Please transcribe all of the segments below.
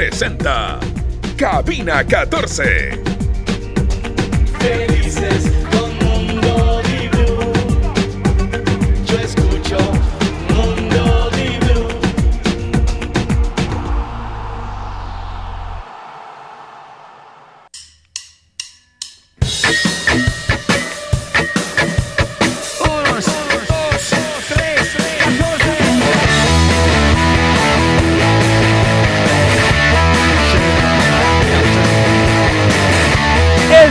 presenta Cabina 14. Felices con Mundo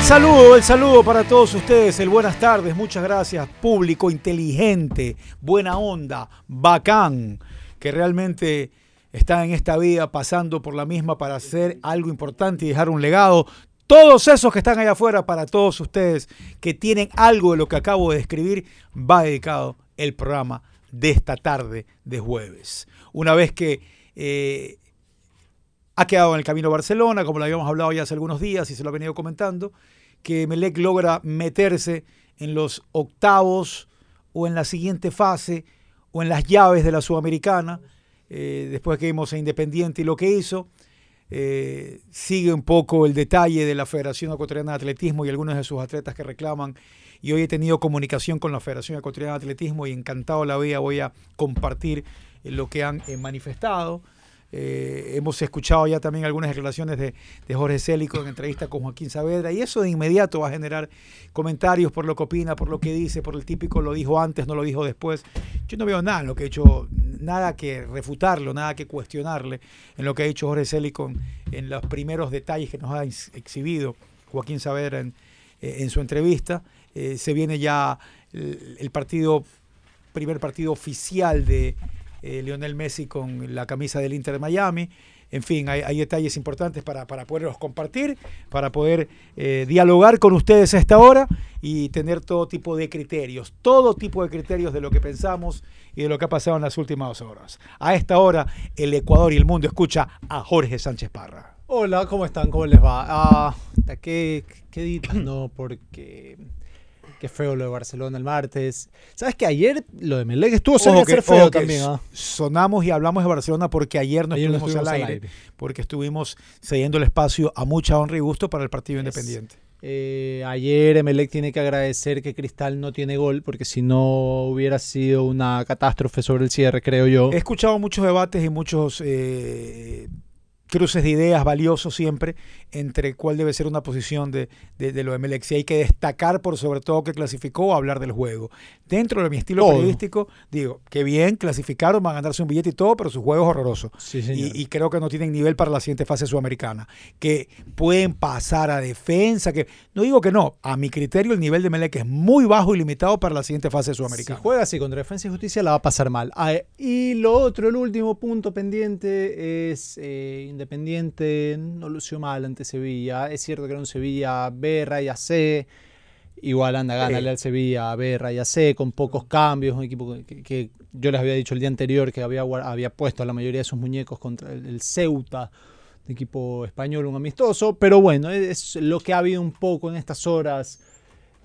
saludo, el saludo para todos ustedes, el buenas tardes, muchas gracias, público inteligente, buena onda, bacán, que realmente está en esta vida pasando por la misma para hacer algo importante y dejar un legado. Todos esos que están allá afuera, para todos ustedes que tienen algo de lo que acabo de describir, va dedicado el programa de esta tarde de jueves. Una vez que eh, ha quedado en el camino Barcelona, como lo habíamos hablado ya hace algunos días y se lo he venido comentando, que Melec logra meterse en los octavos o en la siguiente fase o en las llaves de la Sudamericana, eh, después que vimos a Independiente y lo que hizo. Eh, sigue un poco el detalle de la Federación Ecuatoriana de Atletismo y algunos de sus atletas que reclaman. Y hoy he tenido comunicación con la Federación Ecuatoriana de Atletismo y encantado la vida voy a compartir eh, lo que han manifestado. Eh, hemos escuchado ya también algunas declaraciones de, Jorge Célico en entrevista con Joaquín Saavedra y eso de inmediato va a generar comentarios por lo que opina, por lo que dice, por el típico lo dijo antes, no lo dijo después. Yo no veo nada en lo que ha hecho, nada que refutarlo, nada que cuestionarle en lo que ha hecho Jorge Célico en, los primeros detalles que nos ha exhibido Joaquín Saavedra en, eh, su entrevista. Eh, se viene ya el, el partido, primer partido oficial de eh, Lionel Messi con la camisa del Inter de Miami. En fin, hay, detalles importantes para, para, poderlos compartir, para poder eh, dialogar con ustedes a esta hora y tener todo tipo de criterios, todo tipo de criterios de lo que pensamos y de lo que ha pasado en las últimas horas. A esta hora, el Ecuador y el mundo escucha a Jorge Sánchez Parra. Hola, ¿cómo están? ¿Cómo les va? Ah, qué, qué dito, no, porque Qué feo lo de Barcelona el martes. ¿Sabes que ayer lo de Melec estuvo cerca de ser feo que también? ¿ah? Sonamos y hablamos de Barcelona porque ayer no Ayer no estuvimos, al, aire, aire. porque estuvimos cediendo el espacio a mucha honra y gusto para el partido independiente. Eh, ayer Emelec tiene que agradecer que Cristal no tiene gol, porque si no hubiera sido una catástrofe sobre el cierre, creo yo. He escuchado muchos debates y muchos eh, cruces de ideas valiosos siempre entre cuál debe ser una posición de, de, de lo de Melec. Si hay que destacar por sobre todo que clasificó o hablar del juego. Dentro de mi estilo Todo. periodístico, digo, que bien, clasificaron, van a ganarse un billete y todo, pero su juego es horroroso. Sí. Y, y creo que no tienen nivel para la siguiente fase sudamericana. Que pueden pasar a defensa, que no digo que no, a mi criterio el nivel de Melec es muy bajo y limitado para la siguiente fase Si sudamericana. juega así contra Defensa y Justicia la va a pasar mal. Ah, y lo otro, el último punto pendiente es eh, Independiente no lució mal ante Sevilla. Es cierto que era un Sevilla B, raya C. Igual anda, gánale al Sevilla B, raya C, con pocos cambios. Un equipo que, que yo les había dicho el día anterior que había, había puesto a la mayoría de sus muñecos contra el, el Ceuta, equipo español, un amistoso. Pero bueno, es lo que ha habido un poco en estas horas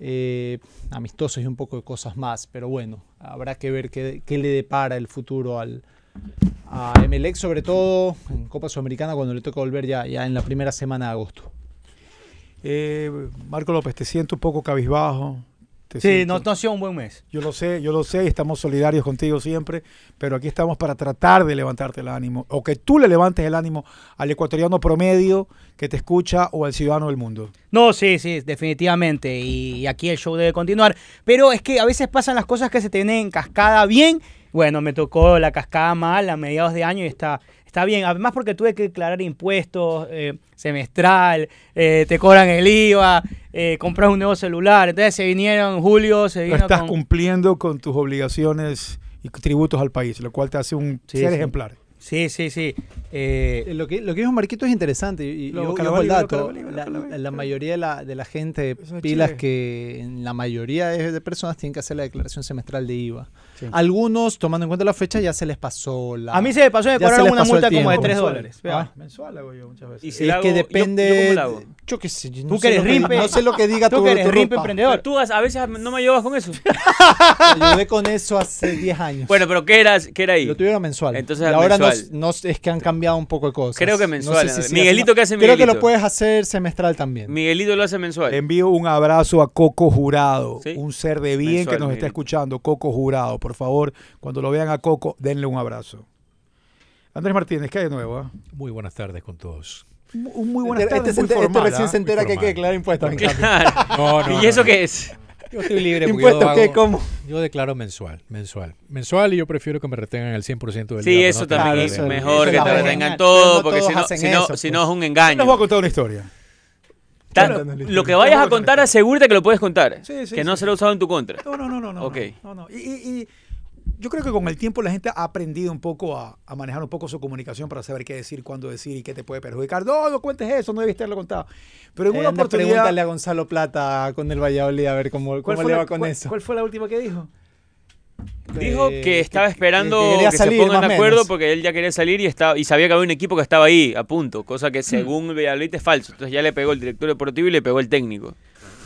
eh, amistosos y un poco de cosas más, pero bueno, habrá que ver qué, qué le depara el futuro al, a Emelec, sobre todo en Copa Sudamericana cuando le toca volver ya, ya en la primera semana de agosto. Eh, Marco López, te siento un poco cabizbajo. te Sí, siento- no, no ha sido un buen mes. Yo lo sé, yo lo sé y estamos solidarios contigo siempre, pero aquí estamos para tratar de levantarte el ánimo, o que tú le levantes el ánimo al ecuatoriano promedio que te escucha o al ciudadano del mundo. No, sí, sí, definitivamente. Y, y aquí el show debe continuar. Pero es que a veces pasan las cosas que se tienen en cascada bien. Bueno, me tocó la cascada mal a mediados de año y está, está bien. Además porque tuve que declarar impuestos eh, semestral, eh, te cobran el IVA, eh, compras un nuevo celular. Entonces se vinieron en julio, se No vino estás con- cumpliendo con tus obligaciones y tributos al país, lo cual te hace un Sí, ser sí. ejemplar. Sí, sí, sí. Eh, Lo que, lo que dijo Marquito es interesante y, y Lo- yo lo coloco el dato. La, mayoría de la, de la gente es pilas Chile. que en la mayoría de, de personas tienen que hacer la declaración semestral de IVA. Sí. Algunos, tomando en cuenta la fecha, ya se les pasó la... a mí se me pasó, cobraron les una multa como de tiempo. 3 Mensual. dólares. Ah. Mensual hago yo muchas veces. Y si es que yo- depende. ¿yo cómo la hago? Yo qué sé. yo Tú no que sé eres lo que- rimpe. No sé lo que diga Tú tu, que eres rimpe emprendedor. Tú a a veces no me ayudas con eso. Ayudé con eso hace 10 años. Bueno, pero ¿qué era, qué era ahí? lo tuvieron mensual. Entonces, y ahora no mensual. No, es que han cambiado un poco de cosas. Creo que No mensual, sé si Miguelito, ¿qué hace Creo que lo Miguelito? puedes hacer semestral también. Miguelito lo hace mensual. Le envío un abrazo a Coco Jurado, Sí. un ser de bien Mensual, que nos está Miguelito. escuchando. Coco Jurado, por favor, cuando lo vean a Coco, denle un abrazo. Andrés Martínez, ¿qué hay de nuevo? ah? Muy buenas tardes con todos. Un muy buenas este, tardes, este muy este formal, recién ¿ah? se entera que hay que declarar impuestos. Claro. No, no, ¿Y eso no, qué es? Yo estoy libre porque ¿Impuestos yo, qué? hago- ¿Cómo? yo declaro mensual, mensual. Mensual y yo prefiero que me retengan el 100% del Sí, IVA, eso ¿no? también. Es mejor que te retengan todo, no porque si no, si, no, eso, si no pues. es un Les engaño. voy a contar una historia. Claro. lo que vayas a contar, asegúrate que lo puedes contar. Sí, sí, que no sí. será usado en tu contra. No, no, no, no. no Ok. No, no. Y, y- y yo creo que con el tiempo la gente ha aprendido un poco a, a manejar un poco su comunicación para saber qué decir, cuándo decir y qué te puede perjudicar. No, no cuentes eso, no debiste haberlo contado. Pero en Eh, una anda, oportunidad... Pregúntale a Gonzalo Plata con el Valladolid a ver cómo, ¿cuál cómo le la- va con cuál- eso. ¿Cuál fue la última que dijo? Dijo Eh, que estaba esperando que se pongan de acuerdo menos. porque él ya quería salir y estaba y sabía que había un equipo que estaba ahí a punto, cosa que según Valladolid es falso. Entonces ya le pegó el director deportivo y le pegó el técnico.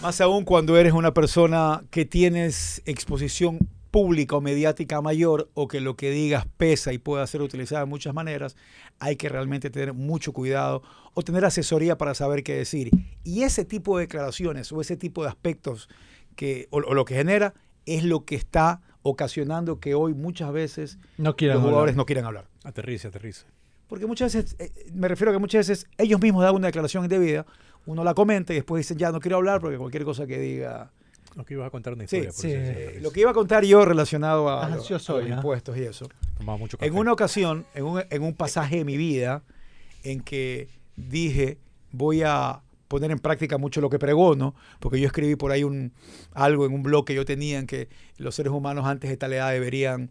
Más aún cuando eres una persona que tienes exposición pública o mediática mayor o que lo que digas pesa y puede ser utilizado de muchas maneras, hay que realmente tener mucho cuidado o tener asesoría para saber qué decir. Y ese tipo de declaraciones o ese tipo de aspectos que, o, o lo que genera es lo que está ocasionando que hoy muchas veces No los jugadores no quieran hablar. Aterrice, aterrice. Porque muchas veces, eh, me refiero a que muchas veces ellos mismos dan una declaración indebida, uno la comenta y después dicen, ya no quiero hablar porque cualquier cosa que diga... No que ibas a contar una Sí, historia. por sí. eso aterrice. lo que iba a contar yo relacionado a, Ah, lo- yo a los ¿ah? impuestos y eso. Tomaba mucho En una ocasión, en un, en un pasaje de mi vida, en que dije, voy a poner en práctica mucho lo que pregono, porque yo escribí por ahí un, algo en un blog que yo tenía en que los seres humanos antes de tal edad deberían,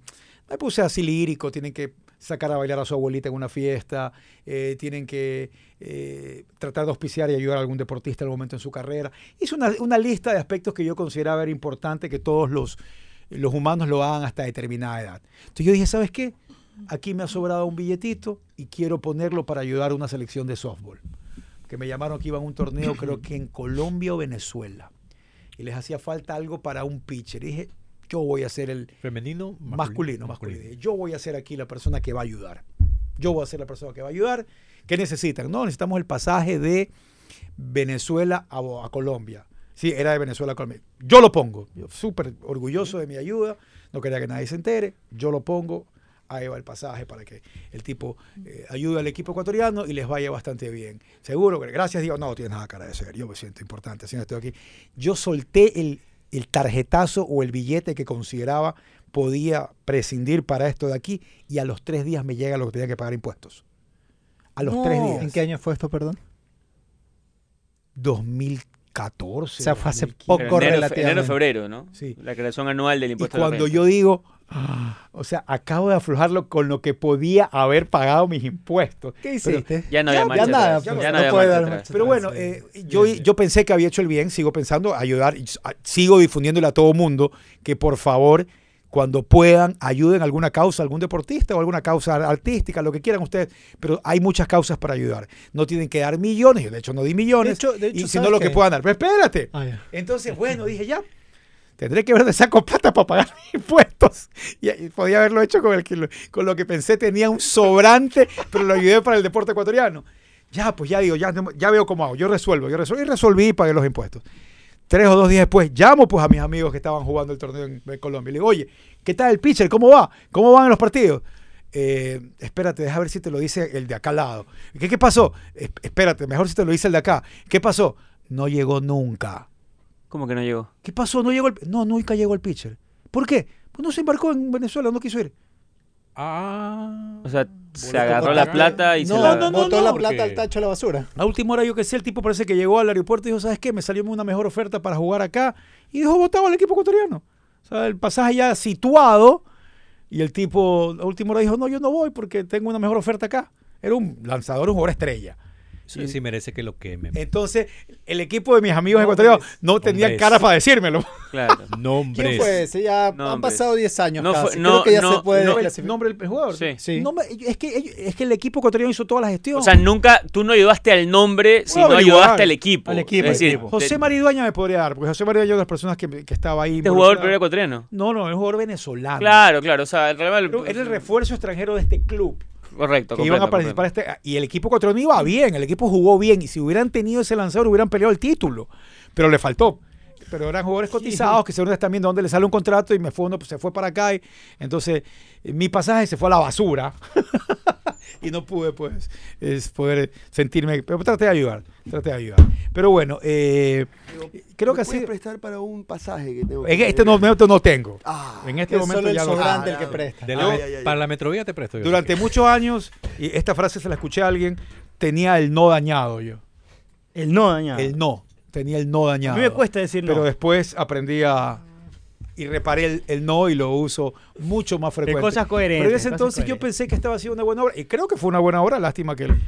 me puse así lírico, tienen que sacar a bailar a su abuelita en una fiesta, eh, tienen que eh, tratar de auspiciar y ayudar a algún deportista el momento en su carrera. Hice una, lista de aspectos que yo consideraba era importante que todos los, los humanos lo hagan hasta determinada edad. Entonces yo dije, ¿sabes qué? Aquí me ha sobrado un billetito y quiero ponerlo para ayudar a una selección de softball. Que me llamaron que iban a un torneo, creo que en Colombia o Venezuela. Y les hacía falta algo para un pitcher. Dije, yo voy a ser el Femenino, masculino, masculino. Yo voy a ser aquí la persona que va a ayudar. Yo voy a ser la persona que va a ayudar. ¿Qué necesitan? No, necesitamos el pasaje de Venezuela a, Colombia. Sí, era de Venezuela a Colombia. Yo lo pongo. Súper orgulloso de mi ayuda. No quería que nadie se entere. Yo lo pongo. Ahí va el pasaje para que el tipo eh, ayude al equipo ecuatoriano y les vaya bastante bien. Seguro que gracias, digo, no, tienes nada cara de ser. Yo me siento importante, así no estoy aquí. Yo solté el, el tarjetazo o el billete que consideraba podía prescindir para esto de aquí y a los tres días me llega lo que tenía que pagar impuestos. A los tres días. ¿En qué año fue esto, perdón? 2014. O sea, fue hace 2015. poco. Enero, relativamente. enero, febrero, ¿no? Sí. La creación anual del Y impuesto a la cuando renta. yo digo, ah, o sea, acabo de aflojarlo con lo que podía haber pagado mis impuestos. ¿Qué Pero- hiciste? Ya no había Ya- marcha ya nada, atrás. pues, Ya no no puede marcha dar atrás. Pero bueno, Sí. eh, yo, yo pensé que había hecho el bien, sigo pensando, ayudar, sigo difundiéndole a todo mundo que por favor, cuando puedan, ayuden a alguna causa, algún deportista o alguna causa artística, lo que quieran ustedes, pero hay muchas causas para ayudar. No tienen que dar millones, yo de hecho no di millones, De hecho- de hecho, y sino ¿sabes lo que puedan dar. Pero espérate. Ah. Entonces, bueno, dije ya, tendré que ver de saco plata para pagar mis impuestos. Y, podía haberlo hecho con, el que con lo que pensé tenía un sobrante, pero lo ayudé para el deporte ecuatoriano. Ya, pues ya digo, ya, veo cómo hago. Yo resuelvo, yo resuelvo y resolví y pagué los impuestos. Tres o dos días después, llamo pues a mis amigos que estaban jugando el torneo en, Colombia. Y le digo, oye, ¿qué tal el pitcher? ¿Cómo va? ¿Cómo van los partidos? Eh, espérate, deja ver si te lo dice el de acá al lado. ¿Qué, qué pasó? Es- espérate, mejor si te lo dice el de acá. ¿Qué pasó? No llegó nunca. ¿Cómo que no llegó? ¿Qué pasó? No llegó el, no, nunca llegó el pitcher. ¿Por qué? Pues no se embarcó en Venezuela, no quiso ir. Ah. O sea, se agarró la plata y se No, la... no, no, botó la plata al tacho de la basura. A última hora, yo que sé, el tipo parece que llegó al aeropuerto y dijo, ¿sabes qué? Me salió una mejor oferta para jugar acá. Y dijo, votaba al equipo ecuatoriano. O sea, el pasaje ya situado. Y el tipo, a última hora dijo, no, yo no voy porque tengo una mejor oferta acá. Era un lanzador, un jugador estrella. Sí, sí merece que lo quemen. Entonces, el equipo de mis amigos ecuatorianos no tenían Nombres. cara para decírmelo. Claro. Nombres. ¿Quién fue ese? Ya han pasado 10 años No casi. fue- Creo no, que ya no, se puede no. el clasificar. nombre del jugador. Sí. Sí. No me- es, que, es que el equipo ecuatoriano hizo toda la gestión. O sea, nunca, tú no ayudaste al nombre, sino averiguar. ayudaste al equipo. Al equipo, Es decir, al equipo. José te- Maridueña me podría dar, porque José Maridueña es una de las personas que, que estaba ahí. este jugador era ecuatoriano. No, no, es un jugador venezolano. Claro, claro. O sea, el Era el refuerzo extranjero de este club. Correcto. que iban a participar este, y el equipo ecuatoriano iba bien, el equipo jugó bien y si hubieran tenido ese lanzador hubieran peleado el título, pero le faltó. Pero eran jugadores cotizados que seguro están viendo dónde le sale un contrato y me fue uno, pues, se fue para acá y entonces eh, mi pasaje se fue a la basura y no pude pues es poder sentirme, pero traté de ayudar, traté de ayudar. Pero bueno, eh, creo que ¿Me así, prestar para un pasaje que tengo? en que este pedir? momento no tengo. Ah, En este momento solo el ya no sobrante Ah, el que no. presta. De la- Ah, ya, ya, ya. Para la metrovía te presto yo. Durante muchos años, y esta frase se la escuché a alguien, tenía el no dañado yo. El no dañado. El no. Tenía el no a dañado. mí me cuesta decir no. Pero después aprendí a. Y reparé el, el no y lo uso mucho más frecuente. cosas coherentes, Pero en ese entonces yo pensé que estaba haciendo una buena obra. Y creo que fue una buena obra. Lástima que el,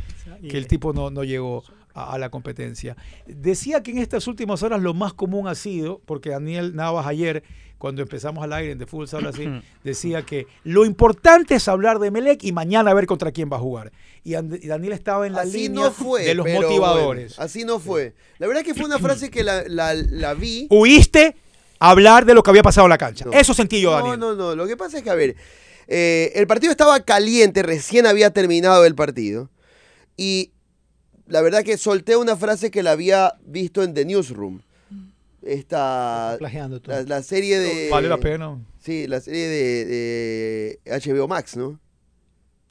que el tipo no, no llegó a, a la competencia. Decía que en estas últimas horas lo más común ha sido, porque Daniel Navas ayer, cuando empezamos al aire en The Fútbol se habla así, decía que lo importante es hablar de Melec y mañana ver contra quién va a jugar. Y, And- y Daniel estaba en la Así línea no fue. de los pero motivadores. bueno, así no fue. La verdad es que fue una frase que la, la, la vi. Huiste a hablar de lo que había pasado en la cancha. No. Eso sentí yo, no, Daniel. No, no, Lo que pasa es que, a ver, eh, el partido estaba caliente, recién había terminado el partido. Y la verdad que solté una frase que la había visto en The Newsroom. Esta. La, la serie de. Vale la pena. Sí, la serie de, de HBO Max, ¿no?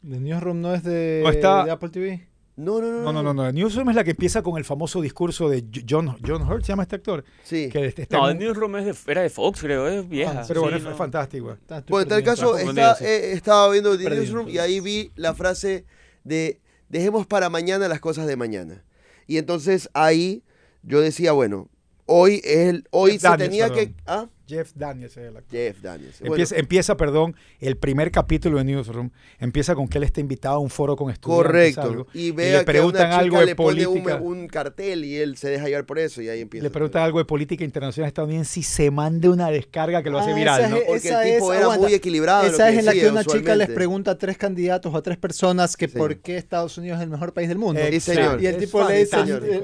The Newsroom no es de, No está- de Apple TV. No, no, no. No, no, no, no. Newsroom es la que empieza con el famoso discurso de John, John Hurt, se llama este actor. Sí. Que este- está No, en Newsroom es de- era de Fox, creo, es vieja. Ah, pero bueno, Sí, es no. fantástico. Está- Bueno, en tal caso, está- eh, estaba viendo The Perdido, Newsroom y ahí vi la frase de dejemos para mañana las cosas de mañana. Y entonces ahí yo decía, bueno, hoy el, hoy se tenía perdón. que... ¿Ah? Jeff Daniels es el actor. Jeff Daniels. Bueno, Empieza, empieza, perdón, el primer capítulo de Newsroom. Empieza con que él está invitado a un foro con estudiantes. correcto. algo, y y vea le preguntan que una chica algo de le pone un, política. un cartel y él se deja llevar por eso y ahí empieza. Le preguntan algo de política internacional estadounidense y se manda una descarga que lo hace Ah, viral, es- Porque el tipo es- era aguanta. muy equilibrado. Esa es en la que una chica les pregunta a tres candidatos o a tres personas que Sí. por qué Estados Unidos es el mejor país del mundo. Sí, señor. Y el Es tipo le dice,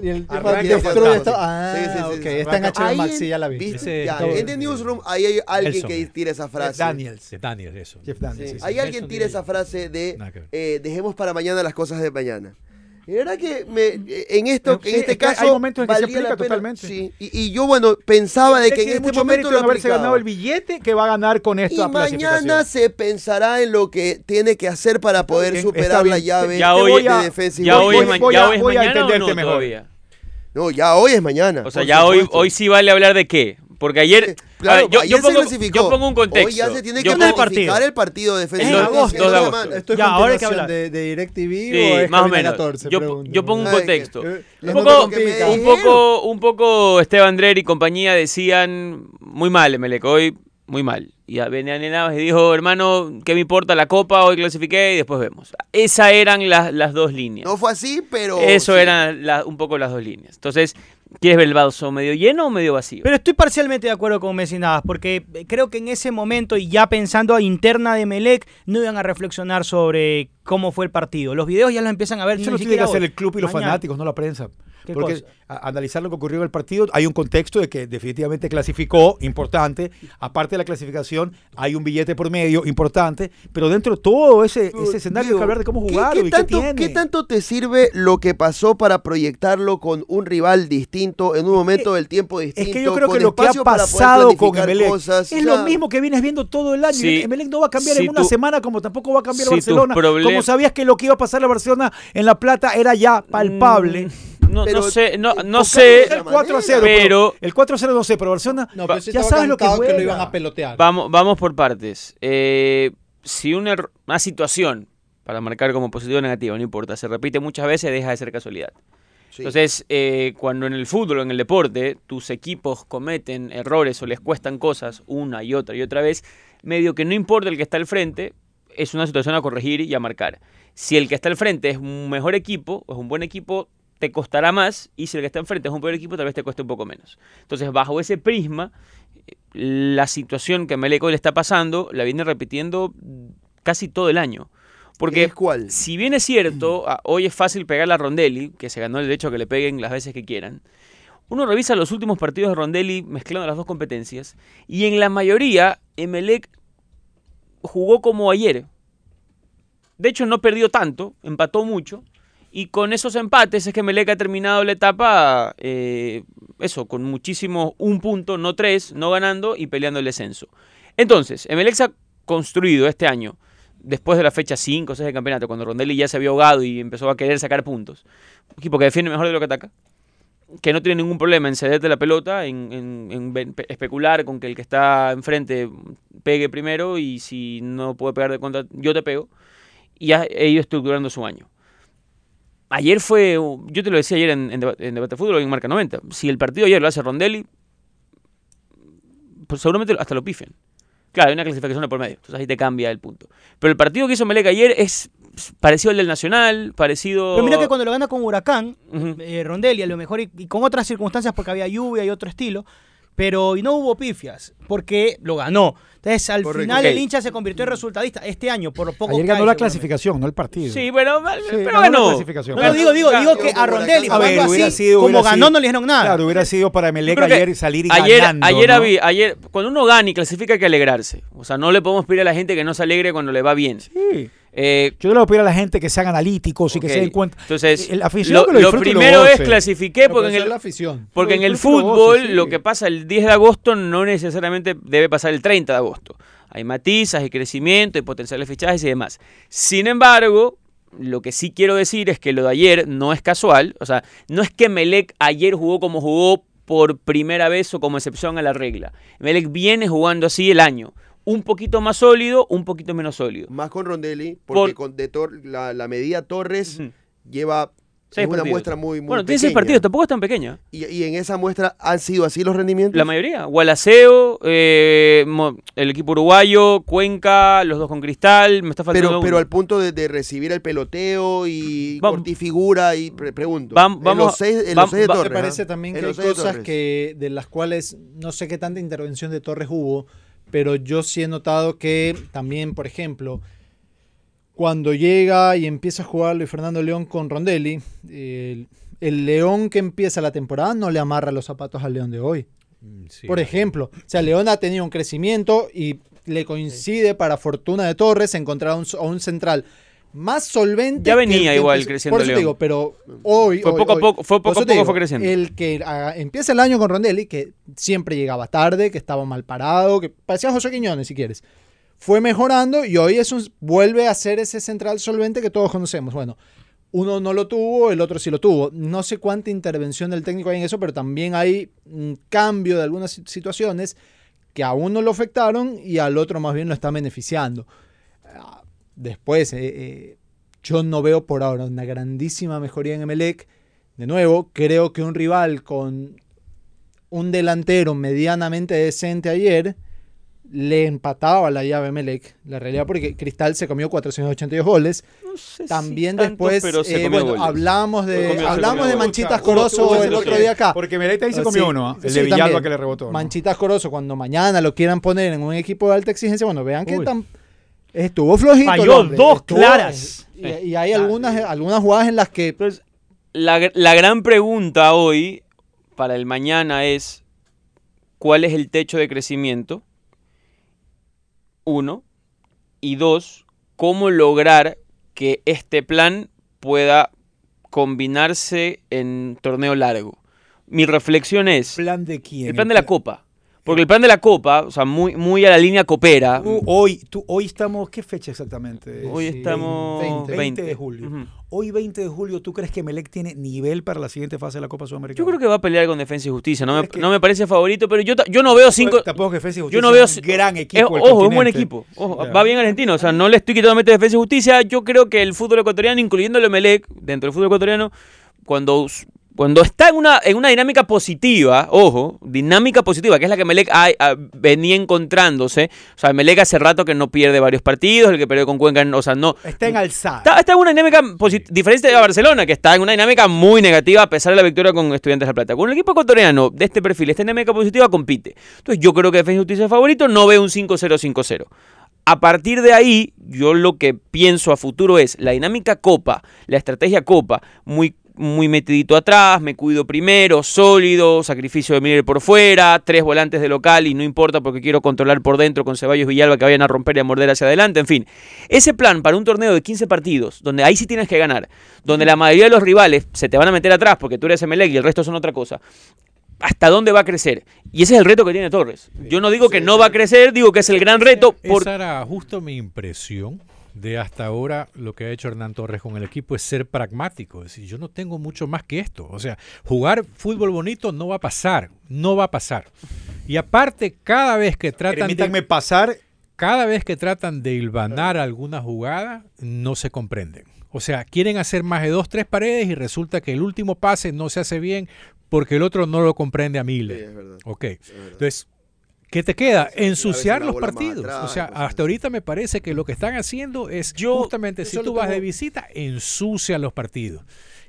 y el tipo destruye. Ah, ok. Está en HBO Ahí Max, sí, ya la vi. ¿viste? Ya, Newsroom ahí hay alguien Nelson. que tira esa frase. Daniels. De Daniel, eso. Jeff Daniels. Sí, sí, sí. Hay alguien tira esa frase de eh, dejemos para mañana las cosas de mañana. Y la verdad que me, eh, en, esto, Sí, en este es que hay caso. momentos en que se aplica totalmente. Sí, y, y yo, bueno, pensaba de que en este mucho momento lo en haberse ganado el billete que va a ganar con Y esta mañana clasificación. se pensará en lo que tiene que hacer para poder superar la llave Ya hoy- voy a- de defensa y Ya Voy- hoy, voy- voy ya a- hoy es voy a mañana o entenderte no mejor. todavía. No, ya hoy es mañana. O sea, ya hoy, supuesto. hoy sí vale hablar de qué. Porque ayer, Claro, ver, yo, ayer yo se pongo, clasificó. yo pongo un contexto. Hoy ya se tiene Yo que clasificar el partido defensivo. En en agosto, de agosto. ¿Esto es Ya, ahora hay que hablar. de, de DirecTV Sí, o es más o menos. 14? Yo- Pregunto. yo pongo un contexto. Eh, Un poco, un poco, un poco Esteban Andrer y compañía decían muy mal, Emelec, hoy muy mal. Y a Benjamín Navas y dijo, hermano, ¿qué me importa la copa? Hoy clasifiqué y después vemos. Esas eran las, las dos líneas. No fue así, pero. Eso sí. eran la- un poco las dos líneas. Entonces, ¿quieres ver el vaso medio lleno o medio vacío? Pero estoy parcialmente de acuerdo con Messi Navas, porque creo que en ese momento, y ya pensando a interna de Melec, no iban a reflexionar sobre cómo fue el partido. Los videos ya los empiezan a ver. Eso lo tiene que hacer hoy. el club y los Mañana. fanáticos, no la prensa. ¿Qué Porque cosa? a- analizar lo que ocurrió en el partido, hay un contexto de que definitivamente clasificó, importante. Aparte de la clasificación, hay un billete por medio, importante. Pero dentro de todo ese, ese escenario hay que hablar de cómo ¿qué- jugaron ¿qué, tanto, qué tanto te sirve lo que pasó para proyectarlo con un rival distinto en un momento del tiempo distinto? Es que yo creo que lo que ha pasado con Emelec cosas? es lo mismo que vienes viendo todo el año. Sí. Emelec no va a cambiar Si en una tú- semana como tampoco va a cambiar si Barcelona. Como sabías que lo que iba a pasar a Barcelona en La Plata era ya palpable. Mm, No, Pero, no sé, no, eh, no sé. El 4 a 0, Pero- pero el 4 a 0 no sé, pero Barcelona No, pero ya sabes lo que que, lo iban a pelotear. Vamos, vamos por partes. Eh, si un error- una situación, para marcar como positivo o negativo, no importa, se repite muchas veces, deja de ser casualidad. sí. Entonces, eh, cuando en el fútbol o en el deporte tus equipos cometen errores o les cuestan cosas una y otra y otra vez, medio que no importa el que está al frente, es una situación a corregir y a marcar. Si el que está al frente es un mejor equipo, o es un buen equipo, te costará más, y si el que está enfrente es un peor equipo, tal vez te cueste un poco menos. Entonces, bajo ese prisma, la situación que Melec hoy le está pasando la viene repitiendo casi todo el año. Porque ¿Es cuál? si bien es cierto, a- hoy es fácil pegar a Rondelli, que se ganó el derecho a que le peguen las veces que quieran. Uno revisa los últimos partidos de Rondelli mezclando las dos competencias y en la mayoría Emelec jugó como ayer. De hecho, no perdió tanto, empató mucho. Y con esos empates es que Melec ha terminado la etapa, eh, eso, con muchísimo, un punto, no tres, no ganando y peleando el descenso. Entonces, Emelec se ha construido este año, después de la fecha 5 o 6 del campeonato, cuando Rondelli ya se había ahogado y empezó a querer sacar puntos. Un equipo que defiende mejor de lo que ataca, que no tiene ningún problema en cederte la pelota, en, en- especular con que el que está enfrente pegue primero y si no puede pegar de contra, yo te pego. Y ha ido estructurando su año. Ayer fue, yo te lo decía ayer en, en, Deba- en Debate Fútbol, en Marca 90, si el partido ayer lo hace Rondelli, pues seguramente hasta lo pifen. Claro, hay una clasificación de por medio, entonces ahí te cambia el punto. Pero el partido que hizo Melec ayer es parecido al del Nacional, parecido... Pero mira que cuando lo gana con Huracán, eh, Rondelli a lo mejor y, y con otras circunstancias porque había lluvia y otro estilo, pero y no hubo pifias porque lo ganó. Entonces al Correcto. final el hincha se convirtió en resultadista este año por poco. Ayer cae, ganó la clasificación, no el partido. Sí, bueno, Sí, pero ganó la ganó. clasificación. No, no, digo, digo, digo que a Rondelli. A ver, así, sido, como ganó sido- no le dijeron nada. Claro, hubiera sido para Melec ayer salir ayer, ganando. ayer, ayer, cuando uno gana y clasifica hay que alegrarse. O sea, no le podemos pedir a la gente que no se alegre cuando le va bien. Sí. Eh, Yo le voy a pedir a la gente que sean analíticos y que se den cuenta. Entonces, El aficionado lo, que lo primero es clasifiqué porque en el, la afición. porque en Lo el disfrute y lo fútbol goce, sí. lo que pasa el 10 de agosto no necesariamente debe pasar el 30 de agosto. Hay matizas, hay crecimiento, hay potenciales fichajes y demás. Sin embargo, lo que sí quiero decir es que lo de ayer no es casual. O sea, no es que Melec ayer jugó como jugó por primera vez o como excepción a la regla. Melec viene jugando así el año. Un poquito más sólido, un poquito menos sólido. Más con Rondelli, porque Por- con de Tor- la, la medida Torres lleva es una partidos. muestra muy, muy Bueno, tiene seis partidos, tampoco es tan pequeña. Y, y en esa muestra han sido así los rendimientos. La mayoría. Gualaceo, eh, el equipo uruguayo, Cuenca, los dos con Cristal, me está faltando pero, pero al punto de, de recibir el peloteo y cortifigura y pre- pregunto. En vamos- los seis, en los seis de Torres. Me parece ¿ah? también que hay de cosas Torres. que de las cuales no sé qué tanta intervención de Torres hubo, pero yo sí he notado que también, por ejemplo, cuando llega y empieza a jugar Luis Fernando León con Rondelli, el, el León que empieza la temporada no le amarra los zapatos al León de hoy. Mm, sí. Por ejemplo, o sea, León ha tenido un crecimiento y le coincide para fortuna de Torres encontrar a un, a un central más solvente. Ya venía que igual creciendo Por eso te León. digo, pero hoy. Fue hoy- poco a poco- fue poco eso a poco digo, fue creciendo. El que ah, empieza el año con Rondelli, que siempre llegaba tarde, que estaba mal parado, que parecía José Quiñones, si quieres. Fue mejorando y hoy es un- vuelve a ser ese central solvente que todos conocemos. Bueno, uno no lo tuvo, el otro sí lo tuvo. No sé cuánta intervención del técnico hay en eso, pero también hay un cambio de algunas si- situaciones que a uno lo afectaron y al otro más bien lo están beneficiando. Ah, Después, eh, eh, yo no veo por ahora una grandísima mejoría en Emelec. De nuevo, creo que un rival con un delantero medianamente decente ayer le empataba la llave a Emelec. La realidad, porque Cristal se comió 482 goles. No sé si También tanto, después, pero se eh, comió bueno, goles. hablamos Se de, comió- hablamos de. Manchitas Corozo el otro día acá. Porque Melec ahí se Ah, comió sí, uno, el sí, de Villalba también. que le rebotó. ¿no? Manchitas Corozo, cuando mañana lo quieran poner en un equipo de alta exigencia, bueno, vean que Uy. tan- estuvo flojito. Falló hombre, dos estuvo- claras. Y, y hay algunas, algunas jugadas en las que Entonces, la, la gran pregunta hoy para el mañana es, ¿cuál es el techo de crecimiento? Uno. Y dos, ¿cómo lograr que este plan pueda combinarse en torneo largo? Mi reflexión es, ¿Plan de quién? el plan de la Copa. Porque el plan de la Copa, o sea, muy, muy a la línea copera. Tú, hoy, tú, hoy estamos, ¿qué fecha exactamente? Hoy sí, estamos 20. 20 de julio. Hoy 20 de julio, ¿tú crees que Melec tiene nivel para la siguiente fase de la Copa Sudamericana? Yo creo que va a pelear con Defensa y Justicia. No me, ¿Crees que- no me parece favorito, pero yo, yo no veo cinco. Tampoco que Defensa y Yo Justicia no veo. es un gran equipo. ojo, es un buen equipo. Ojo, va bien argentino. O sea, no le estoy quitando Defensa y Justicia. Yo creo que el fútbol ecuatoriano, incluyendo el Emelec, dentro del fútbol ecuatoriano, cuando, cuando está en una, en una dinámica positiva, ojo, dinámica positiva, que es la que ha- venía encontrándose. O sea, Emelec hace rato que no pierde varios partidos, el que perdió con Cuenca, o sea, no. Está en alzada. Está, está en una dinámica diferente de Barcelona, que está en una dinámica muy negativa a pesar de la victoria con Estudiantes de La Plata. Con el equipo ecuatoriano de este perfil, esta dinámica positiva, compite. Entonces yo creo que Defensa y Justicia es favorito, no veo un 5-0-5-0. A partir de ahí, yo lo que pienso a futuro es la dinámica Copa, la estrategia Copa, muy muy metidito atrás, me cuido primero, sólido, sacrificio de Miller por fuera, tres volantes de local y no importa porque quiero controlar por dentro con Ceballos Villalba que vayan a romper y a morder hacia adelante, en fin. Ese plan para un torneo de 15 partidos, donde ahí sí tienes que ganar, donde la mayoría de los rivales se te van a meter atrás porque tú eres Emelec y el resto son otra cosa. ¿Hasta dónde va a crecer? Y ese es el reto que tiene Torres. Yo no digo que no va a crecer, digo que es el gran reto. Por... Esa era justo mi impresión de hasta ahora lo que ha hecho Hernán Torres con el equipo es ser pragmático. Es decir, yo no tengo mucho más que esto. O sea, jugar fútbol bonito no va a pasar. No va a pasar. Y aparte, cada vez que tratan Permítanme de, pasar. cada vez que tratan de hilvanar alguna jugada, no se comprenden. O sea, quieren hacer más de dos, tres paredes y resulta que el último pase no se hace bien porque el otro no lo comprende a Sí, Miller. es verdad. Ok. es verdad. Entonces, ¿qué te queda? Ensuciar los partidos. atrás, o sea, hasta ahorita me parece que lo que están haciendo es Yo- justamente si tú vas de visita, ensucia los partidos.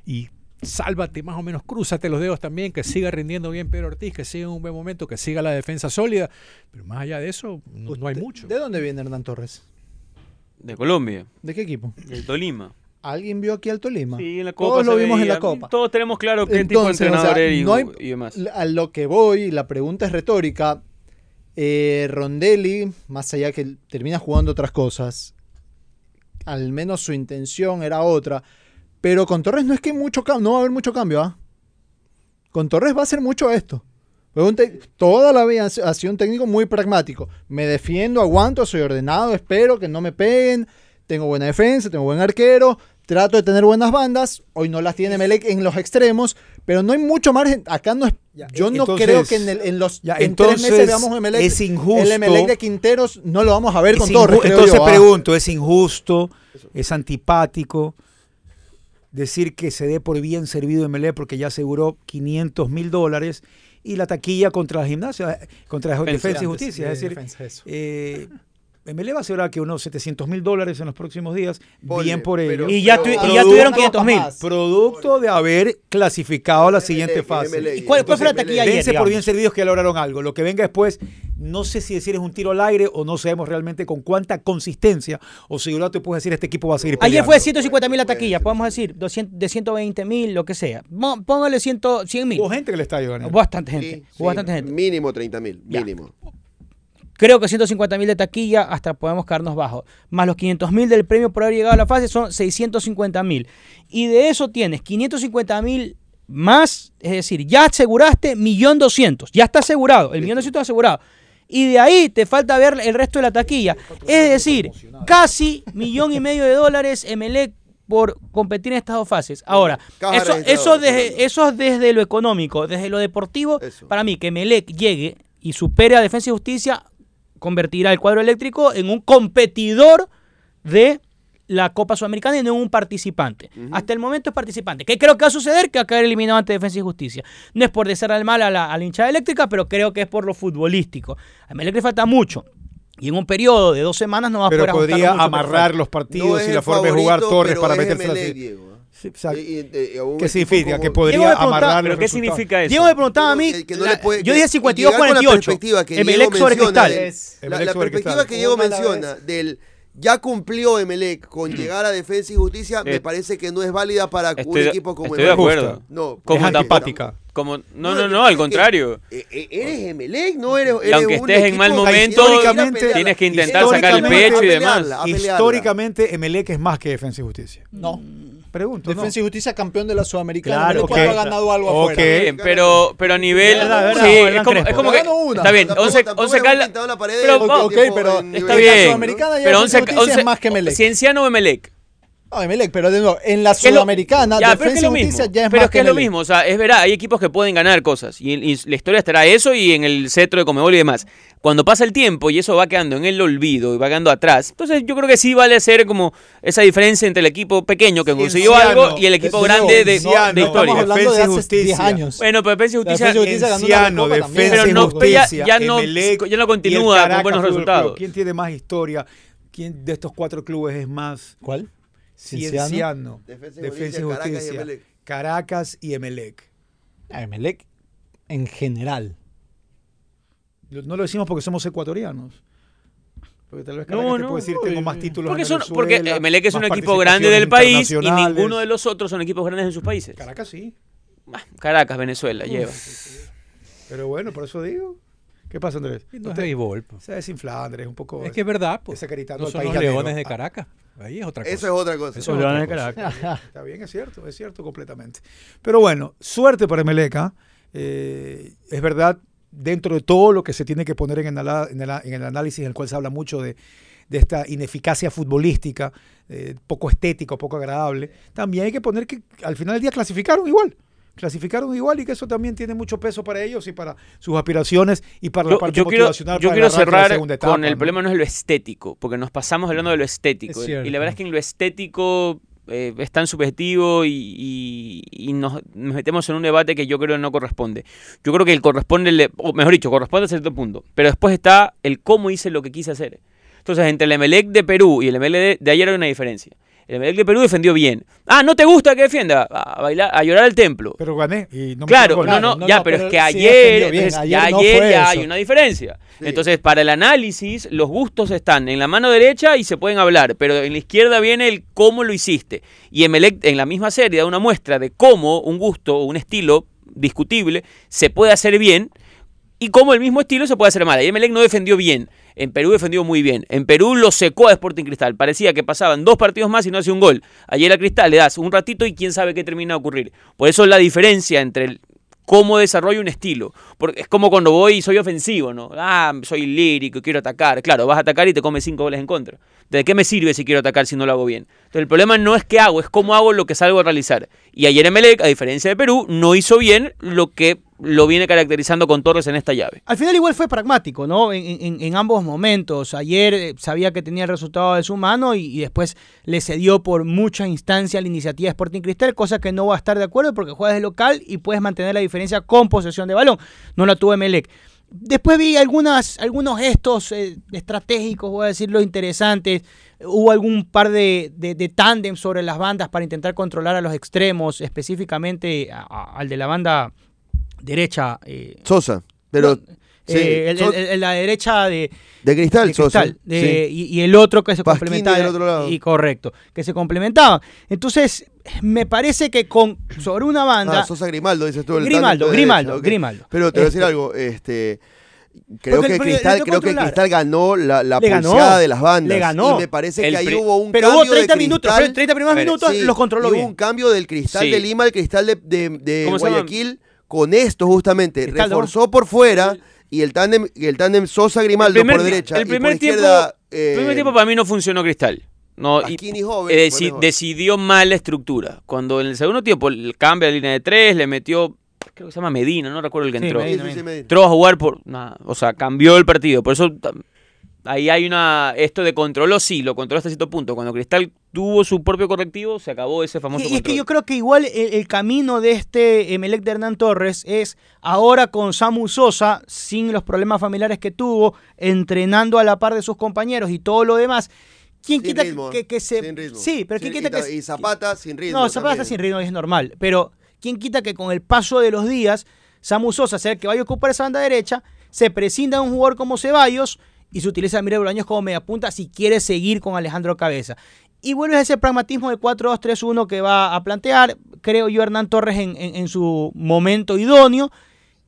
Y sálvate más o menos, crúzate los dedos también, que siga rindiendo bien Pedro Ortiz, que siga en un buen momento, que siga la defensa sólida. Pero más allá de eso, no, no hay ¿De- mucho. ¿De dónde viene Hernán Torres? De Colombia, ¿De qué equipo? del Tolima. ¿Alguien vio aquí al Tolima? Sí, en la Copa Todos lo vimos en la Copa. Todos tenemos claro qué tipo de Entonces, o entrenador sea, eres y, no hay- y demás. A lo que voy, la pregunta es retórica. Eh, Rondelli, más allá que termina jugando otras cosas, al menos su intención era otra. Pero con Torres no es que mucho no va a haber mucho cambio, ¿ah? Con Torres va a ser mucho esto. Toda la vida ha sido un técnico muy pragmático. Me defiendo, aguanto, soy ordenado, espero que no me peguen. Tengo buena defensa, tengo buen arquero. Trato de tener buenas bandas. Hoy no las tiene Melec en los extremos. Pero no hay mucho margen. Acá no es. Ya, yo no entonces- creo que en, el- en los Ya, en entonces tres meses veamos un Emelec. es injusto. El Emelec de Quinteros no lo vamos a ver con Torres. creo Entonces yo, ¿ah? pregunto, ¿es injusto, es antipático decir que se dé por bien servido Emelec porque ya aseguró 500 mil dólares y la taquilla contra la gimnasia, contra la Defensa. defensa y justicia? Es decir, defensa, eso. eh, Emelec va a asegurar que unos 700 mil dólares en los próximos días, bien por pero- ello. Y ya, tu- Pero- y ya tuvieron Producto 500 mil. Producto de haber clasificado a la siguiente Emelec, fase. Emelec. ¿Y cuál- cuál fue la taquilla ayer? Dense por bien servidos que ya lograron algo. Lo que venga después, no sé si decir es un tiro al aire o no sabemos realmente con cuánta consistencia o seguridad te puedes decir este equipo va a seguir Ayer peleando. fue de 150 mil la taquilla, podemos decir, 200 de 120 mil, lo que sea. Póngale 100, 100 mil. Hubo gente que le está ayudando. Hubo bastante gente. Sí, bastante gente. Mínimo 30 mil, Ya. Creo que 150 mil de taquilla hasta podemos quedarnos bajos. Más los 500 mil del premio por haber llegado a la fase son 650 mil. Y de eso tienes 550 mil más, es decir, ya aseguraste 1.200.000. Ya está asegurado, el 1.200.000 asegurado. Y de ahí te falta ver el resto de la taquilla. Es decir, casi millón y medio de dólares Emelec por competir en estas dos fases. Ahora, eso, eso, desde, eso lo económico, desde lo deportivo, Eso. para mí que Melec llegue y supere a Defensa y Justicia, convertirá el cuadro eléctrico en un competidor de la Copa Sudamericana y no en un participante. Hasta el momento es participante. ¿Qué creo que va a suceder? Que va a caer eliminado ante Defensa y Justicia. No es por desear al mal a la, a la hinchada eléctrica, pero creo que es por lo futbolístico. A Melec le falta mucho. Y en un periodo de dos semanas no va a Pero poder ajustarlo podría mucho, pero amarrar los partidos No y la forma de jugar Torres pero para meterse a la Emelec, sí. Diego. Sí, exacto. Y- y- y un ¿Qué equipo significa? como- Que podría me preguntaba, amarrar ¿Pero qué significa eso? Diego me preguntaba a mí. Que- que no la- le puede- yo dije que- 52 llegar con la 48. perspectiva que Emelec sobre cristal. del- Es- La, Emelec la perspectiva que Diego la menciona del ya cumplió Emelec con llegar a Defensa y Justicia, me Eh, parece que no es válida para un Estoy, de- equipo como estoy de Emelec. acuerdo. No, Como antipática. Como, no, No, no, no, que al que- contrario. Eh, eh, Eres Emelec, no eres. Y eres aunque un estés en equipo mal que momento, históricamente tienes que intentar sacar el pecho y demás. Históricamente, Emelec es más que Defensa y Justicia. No. Pregunto. ¿no? Defensa y Justicia campeón de la Sudamericana. Claro, Emelec cuando ok. ha ganado algo Ok. afuera. Bien, pero, pero a nivel. Verdad, sí, verdad, es como, es como que. Ganó una. Está bien, Tampoco- 11 tampoco 11 le hemos Calda. pintado la pared pero, ok, pero está bien. Sudamericana ya Pero Defensa y 11, Justicia es más que Emelec. Cienciano o Emelec. No, Emelec, pero de nuevo, en la Sudamericana, Ya, pero es que lo mismo. Ya es pero más es que es lo mismo. O sea, es verdad, hay equipos que pueden ganar cosas. Y, y la historia estará eso y en el cetro de Comebol y demás. Cuando pasa el tiempo y eso va quedando en el olvido y va quedando atrás, entonces yo creo que sí vale hacer como esa diferencia entre el equipo pequeño que consiguió Cienciano, algo y el equipo de- de grande de, Cienciano, de historia. Estamos hablando de Defensa y hace Justicia. 10 años. Bueno, pero Defensa y Justicia. Defensa también. Pero no- ya- Justicia, ya no- Emelec ya no continúa con buenos resultados. ¿Quién tiene más historia? ¿Quién de estos cuatro clubes es más ¿Cuál? Cienciano? Defensa y Defensa y Justicia, Caracas y Justicia. Emelec. Caracas y Emelec. A Emelec en general. No lo decimos porque somos ecuatorianos. Porque tal vez No, Caracas te no. puede decir tengo más títulos Porque, en son, porque Emelec es un equipo grande del país y ninguno de los otros son equipos grandes en sus países. Caracas sí. Ah, Caracas, Venezuela, lleva. Pero bueno, por eso digo. ¿Qué pasa, Andrés? No No es te- béisbol, pues. se desinfla, Andrés, un poco. Es que es verdad, pues. No son los leones de Ah, Caracas. Ahí es otra cosa. Eso es otra cosa. Eso es otra de cosa. Caracas. Está bien, es cierto, es cierto completamente. Pero bueno, suerte para Emeleca. Eh, es verdad, dentro de todo lo que se tiene que poner en el, ala- en el, en el análisis, en el cual se habla mucho de, de esta ineficacia futbolística, eh, poco estético, poco agradable, también hay que poner que al final del día clasificaron igual. Clasificaron igual y que eso también tiene mucho peso para ellos y para sus aspiraciones y para la Yo, parte yo quiero, motivacional. yo para quiero de la cerrar etapa, con el ¿no? problema no es lo estético, porque nos pasamos hablando de lo estético. Es y la verdad es que en lo estético eh, es tan subjetivo y, y- y nos, nos metemos en un debate que yo creo no corresponde. Yo creo que el corresponde, o mejor dicho, corresponde a cierto punto, pero después está el cómo hice lo que quise hacer. Entonces, entre el Emelec de Perú y el Emelec de, de ayer hay una diferencia. El Emelec de Perú defendió bien. Ah, ¿no te gusta que defienda? A, bailar, a llorar al templo. Pero gané y no me Claro, no, Claro, no, no, ya, no, pero, pero es que ayer, entonces, ayer ya ya hay una diferencia. Sí. Entonces, para el análisis, los gustos están en la mano derecha y se pueden hablar, pero en la izquierda viene el cómo lo hiciste. Y Emelec en la misma serie da una muestra de cómo un gusto o un estilo discutible se puede hacer bien y cómo el mismo estilo se puede hacer mal. Y Emelec no defendió bien. En Perú defendió muy bien. En Perú lo secó a Sporting Cristal. Parecía que pasaban dos partidos más y no hacía un gol. Ayer a Cristal le das un ratito y quién sabe qué termina de ocurrir. Por eso es la diferencia entre cómo desarrollo un estilo. Porque es como cuando voy y soy ofensivo, ¿no? Ah, soy lírico, quiero atacar. Claro, vas a atacar y te comes cinco goles en contra. ¿De qué me sirve si quiero atacar si no lo hago bien? Entonces el problema no es qué hago, es cómo hago lo que salgo a realizar. Y ayer Emelec, a diferencia de Perú, no hizo bien lo que lo viene caracterizando con Torres en esta llave. Al final igual fue pragmático, ¿no? En, en- en ambos momentos. Ayer eh, sabía que tenía el resultado de su mano y, después le cedió por mucha instancia la iniciativa Sporting Cristal, cosa que no va a estar de acuerdo porque juegas de local y puedes mantener la diferencia con posesión de balón. No la tuvo Emelec. Después vi algunas, algunos gestos eh, estratégicos, voy a decirlo, interesantes. Hubo algún par de, de, de tándem sobre las bandas para intentar controlar a los extremos, específicamente a- a- al de la banda derecha. eh, Sosa. Pero. sí, eh, el, So- el- el- la derecha de, de cristal, de Sosa. De- sí. y, y el otro que se complementaba. del otro lado. Y correcto, que se complementaban. Entonces, me parece que con sobre una banda. Ah, Sosa Grimaldo, dices tú. el Grimaldo, Grimaldo. Grimaldo. Pero te voy a decir Este- algo, este. Creo Porque- que porque Cristal, creo que. Cristal ganó la, la ganó, pulseada de las bandas. le ganó. Y me parece El que ahí hubo un pero cambio hubo 30 de minutos, Cristal. 30 primeros ver, minutos Sí, los controló y hubo bien. un cambio del Cristal Sí. de Lima al Cristal de. Guayaquil con esto justamente. Cristal, ¿no? Reforzó por fuera y el tándem, el tándem Sosa-Grimaldo por derecha el y por primer tiempo, izquierda... el eh, primer tiempo para mí no funcionó Cristal. No, y- joven, eh, deci- mejor. decidió mal la estructura. Cuando en el segundo tiempo el cambio de línea de tres, le metió, creo que se llama Medina, no recuerdo el que Sí, entró. Medina, Medina. Entró a jugar por o sea, cambió el partido. Por eso ahí hay una esto de controló sí, lo controló hasta cierto punto. Cuando Cristal tuvo su propio correctivo, se acabó ese famoso Y, y es que yo creo que igual el, el camino de este Emelec de Hernán Torres es ahora con Samu Sosa, sin los problemas familiares que tuvo, entrenando a la par de sus compañeros y todo lo demás. ¿Quién Sin quita ritmo, que, que se... sin ritmo. Sí, pero ¿quién quita y, que... y Zapata sin ritmo. No, Zapata está sin ritmo y es normal. Pero ¿quién quita que con el paso de los días, Samu Sosa sea el que vaya a ocupar esa banda derecha, se prescinda de un jugador como Ceballos y se utiliza a Miguel Bolaños como mediapunta si quiere seguir con Alejandro Cabeza? Y vuelve a ese pragmatismo del 4-2-3-1 que va a plantear, creo yo, Hernán Torres en su momento idóneo.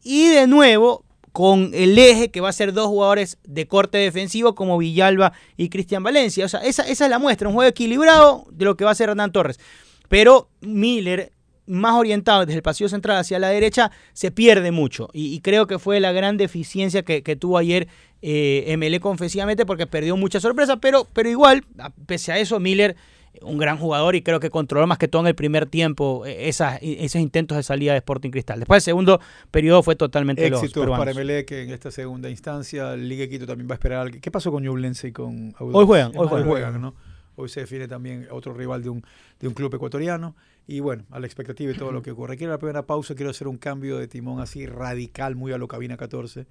Y de nuevo, con el eje que va a ser dos jugadores de corte defensivo como Villalba y Cristian Valencia. O sea, esa, esa es la muestra, un juego equilibrado de lo que va a ser Hernán Torres. Pero Miller, más orientado desde el pasillo central hacia la derecha, se pierde mucho. Y, y creo que fue la gran deficiencia que, que tuvo ayer eh, MLE confesivamente porque perdió mucha sorpresa. Pero, pero igual, pese a eso, Miller, un gran jugador y creo que controló más que todo en el primer tiempo eh, esas, esos intentos de salida de Sporting Cristal. Después el segundo periodo fue totalmente los Éxitos peruanos. para Emelec en esta segunda instancia. Liga Quito también va a esperar. ¿Qué pasó con Ñublense y con Audax? Hoy juegan, hoy juegan. juegan, ¿no? Hoy se define también otro rival de un, de un club ecuatoriano. Y bueno, a la expectativa y todo lo que ocurre. Quiero la primera pausa, quiero hacer un cambio de timón así radical, muy a lo cabina 14.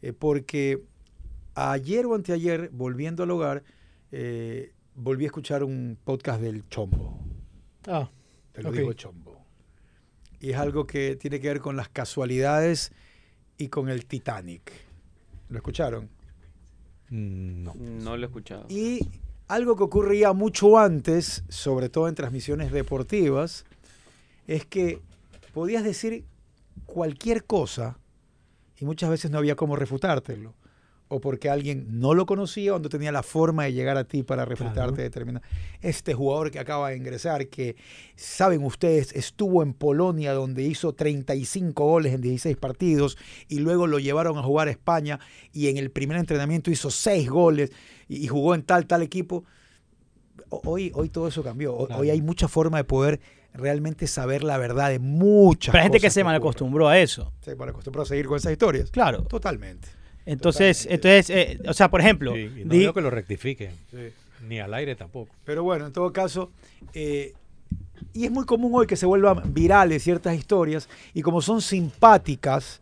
eh, porque ayer o anteayer, volviendo al hogar, eh, volví a escuchar un podcast del Chombo. Ah, Te lo digo Chombo. Y es algo que tiene que ver con las casualidades y con el Titanic. ¿Lo escucharon? Mm, No. No lo he escuchado. Y algo que ocurría mucho antes, sobre todo en transmisiones deportivas, es que podías decir cualquier cosa y muchas veces no había cómo refutártelo. O porque alguien no lo conocía o no tenía la forma de llegar a ti para refutarte determinado. Este jugador que acaba de ingresar, que saben ustedes, estuvo en Polonia donde hizo 35 goles en 16 partidos y luego lo llevaron a jugar a España y en el primer entrenamiento hizo 6 goles y, jugó en tal, tal equipo. Hoy, hoy todo eso cambió. Hoy, Claro. hoy hay mucha forma de poder realmente saber la verdad de muchas Pero hay gente que se mal ocurren. acostumbró a eso. Se mal acostumbró a seguir con esas historias. Claro. Totalmente. Entonces, entonces eh, o sea, por ejemplo, Sí, y no di- veo que lo rectifiquen. Ni al aire tampoco. Pero bueno, en todo caso, eh, y es muy común hoy que se vuelvan virales ciertas historias, y como son simpáticas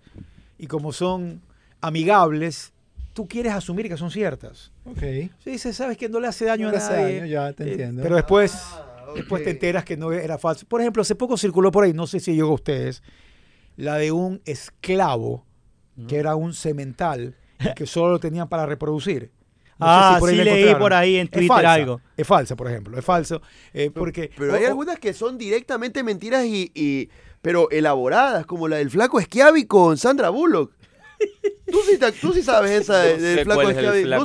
y como son amigables, tú quieres asumir que son ciertas. Ok. Sí, dices, sabes que no le hace daño No le a hace nadie. daño, ya te eh, entiendo. Pero después, Ah, después te enteras que no era falso. Por ejemplo, hace poco circuló por ahí, no sé si llegó a ustedes, la de un esclavo que era un semental y que solo lo tenían para reproducir. No sé Ah, si por ahí sí leí por ahí en Es Twitter falsa, algo. Es falsa, por ejemplo. Es falso. eh, porque, Pero hay o- algunas que son directamente mentiras y, y- pero elaboradas, como la del flaco Schiavi con Sandra Bullock. Tú sí, te- tú sí sabes esa de- del flaco es flaco ¿No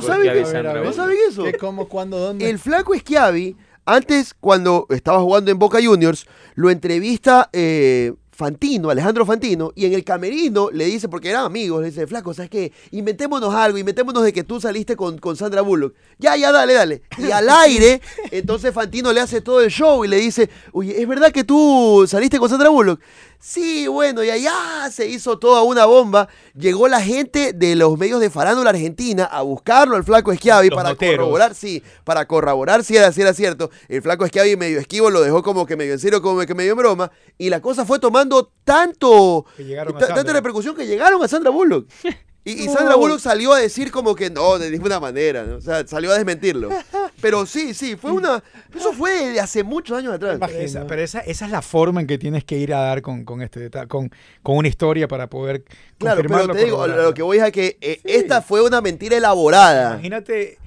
¿No saben eso? ¿Qué, cómo, cuándo, dónde? El flaco Schiavi, antes cuando estaba jugando en Boca Juniors, lo entrevista eh, Fantino, Alejandro Fantino, y en el camerino le dice, porque eran amigos, le dice, flaco, ¿sabes qué? Inventémonos algo, inventémonos de que tú saliste con, con Sandra Bullock. Ya, ya, dale, dale. Y al aire, entonces Fantino le hace todo el show y le dice, oye, ¿es verdad que tú saliste con Sandra Bullock? Sí, bueno, y allá se hizo toda una bomba. Llegó la gente de los medios de farándula argentina a buscarlo al flaco Los para noteros. corroborar, sí, para corroborar si era, si era cierto. El flaco Schiavi medio esquivo lo dejó como que medio en serio, como que medio en broma. Y la cosa fue tomando tanto, tanta repercusión que llegaron a Sandra Bullock. Y, y Sandra Bullock salió a decir como que no, de ninguna manera. ¿no? O sea, salió a desmentirlo. Pero sí, sí, fue una... Eso fue de hace muchos años atrás. Pero, esa, pero esa, esa es la forma en que tienes que ir a dar con, con este con, con una historia para poder Claro, pero te digo, lo que voy es a que eh, esta fue una mentira elaborada. Imagínate.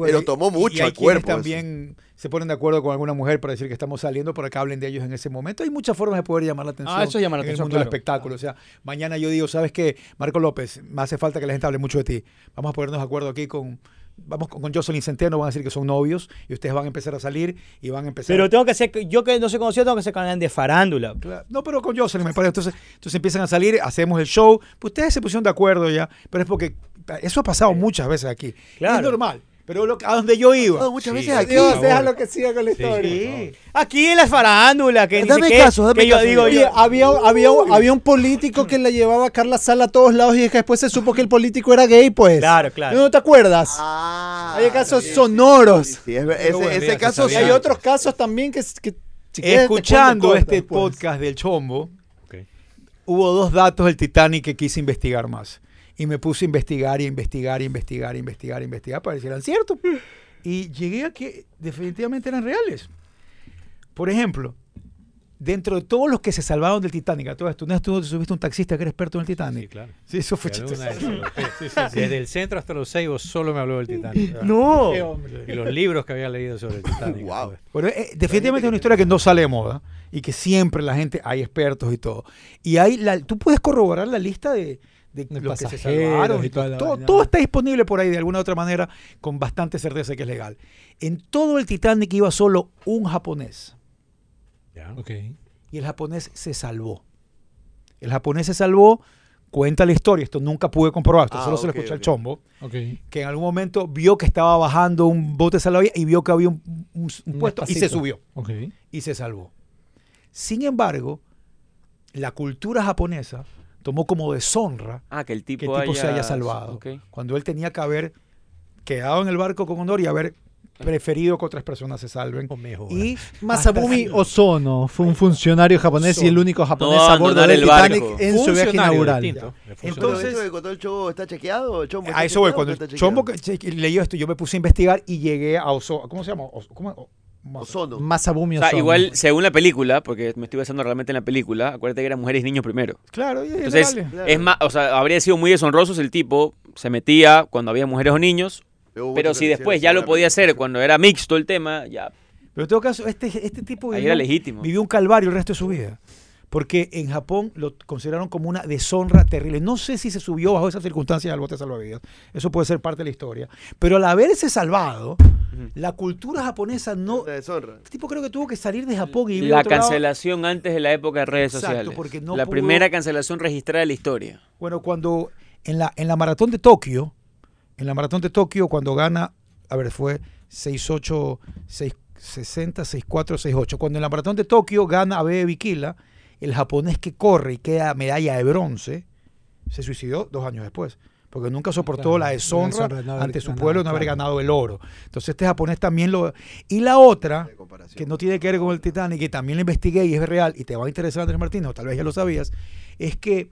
Pero tomó mucho y hay al cuerpo también se ponen de acuerdo con alguna mujer para decir que estamos saliendo para que hablen de ellos en ese momento. Hay muchas formas de poder llamar la atención. Ah, eso llama la en atención, el mundo del claro. espectáculo. O sea, mañana yo digo, ¿sabes qué? Marco López, me hace falta que la gente hable mucho de ti. Vamos a ponernos de acuerdo aquí con. Vamos con, con Jocelyn Centeno, van a decir que son novios y ustedes van a empezar a salir y van a empezar Pero tengo que ser, yo que no soy conocido, tengo que ser canal de farándula. Claro. No, pero con Jocelyn me parece. Entonces, entonces empiezan a salir, hacemos el show. Pues ustedes se pusieron de acuerdo ya, pero es porque eso ha pasado muchas veces aquí. Claro. Es normal. Pero lo, que- a donde yo iba. No, muchas Sí, veces aquí. Dios, déjalo que siga con la Sí, historia. favor. Aquí en la farándula, que Dame qué, caso, dame que yo caso, digo, Diego. Oye, yo, había, había, había un político que la llevaba a Carla Sala a todos lados y que después se supo que el político era gay, pues. Claro, claro. ¿No te acuerdas? Ah, Hay casos sí, sonoros. sí, sí, es ese, bueno, ese se caso sabía. Y hay sí. otros casos también que... que si Escuchando este pues. podcast del Chombo, Ok. hubo dos datos del Titanic que quise investigar más. Y me puse a investigar y a investigar y a investigar y a investigar y a investigar para ver si eran ciertos. Y llegué a que definitivamente eran reales. Por ejemplo, dentro de todos los que se salvaron del Titanic, a todo esto, ¿no es tú te subiste un taxista que era experto en el Titanic? Sí, claro. Sí, eso fue De chistoso. Desde el centro hasta los Ceibos solo me habló del Titanic. no. Qué hombre. Y los libros que había leído sobre el Titanic. Wow. Bueno, eh, definitivamente es una historia que no sale de moda y que siempre la gente, hay expertos y todo. Y hay la, tú puedes corroborar la lista de, de De los que se pasajeros salvaron. y y toda todo, la todo, está disponible por ahí de alguna u otra manera con bastante certeza que es legal. En todo el Titanic iba solo un japonés y el japonés se salvó. El japonés se salvó, cuenta la historia, esto nunca pude comprobar, esto Ah, solo se lo escuché al ok. chombo, que en algún momento vio que estaba bajando un bote salvavidas y vio que había un, un- un Un puesto y se subió. Y se salvó. Sin embargo, la cultura japonesa tomó como deshonra Ah, que el que tipo, el tipo se haya- salvado, cuando él tenía que haber quedado en el barco con honor y haber preferido que otras personas se salven. O mejor. Y Masabumi Ozono fue un funcionario japonés y el único japonés No a bordo del el Titanic barco. en su viaje inaugural. distinto. Entonces- eso el Chobo está chequeado. ¿El Chombo está a eso voy, chequeado cuando el chombo leyó esto, yo me puse a investigar y llegué a Oso, ¿cómo se llama? ¿cómo? Ozono. Masabumi O sea, Ozono. igual, según la película, porque me estoy basando realmente en la película, acuérdate que eran mujeres y niños primero. Claro, y es Entonces, es más, o sea, habría sido muy deshonroso si el tipo se metía cuando había mujeres o niños, Pero si después ya lo "Ahora podía hacer cuando era mixto el tema, ya Pero en todo caso, este, este tipo Ahí era legítimo. vivió un calvario el resto de su vida. Porque en Japón lo consideraron como una deshonra terrible. No sé si se subió bajo esas circunstancias al bote salvavidas. Eso puede ser parte de la historia. Pero al haberse salvado, la cultura japonesa no. Una deshonra. Este tipo creo que tuvo que salir de Japón y la a lado. cancelación antes de la época de redes Exacto, sociales. porque no la pudo- primera cancelación registrada de la historia. Bueno, cuando en la, en la maratón de Tokio, en la maratón de Tokio, cuando gana, a ver, fue 6-8, 60, 6-4, 6-8. Cuando en la maratón de Tokio gana Abe Bikila, el japonés que corre y queda medalla de bronce, se suicidó dos años después. Porque nunca soportó Claro, la deshonra no haber ante su pueblo de no haber claro. ganado el oro. Entonces este japonés también lo... Y la otra, que no tiene que ver con el Titanic, que también la investigué y es real, y te va a interesar Andrés Martínez, o tal vez ya lo sabías, es que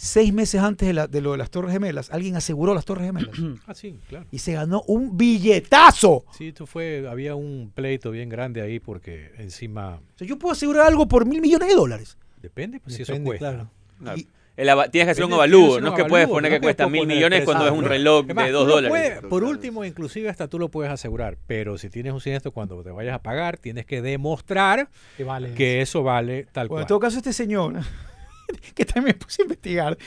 seis meses antes de, la- de lo de las Torres Gemelas, alguien aseguró las Torres Gemelas Ah, sí, claro. y se ganó un billetazo. Sí, esto fue, había un pleito bien grande ahí porque encima, O sea, yo puedo asegurar algo por mil millones de dólares. depende, pues si eso cuesta. claro. Y- El tienes que hacer un avalúo, no es que puedes poner no que cuesta mil millones cuando es un reloj de dos dólares. puedes- por último, inclusive hasta tú lo puedes asegurar, pero si tienes un siniestro cuando te vayas a pagar, tienes que demostrar Que vale. que eso vale tal Bueno, en cual. todo caso, este señor, que también me puse a investigar,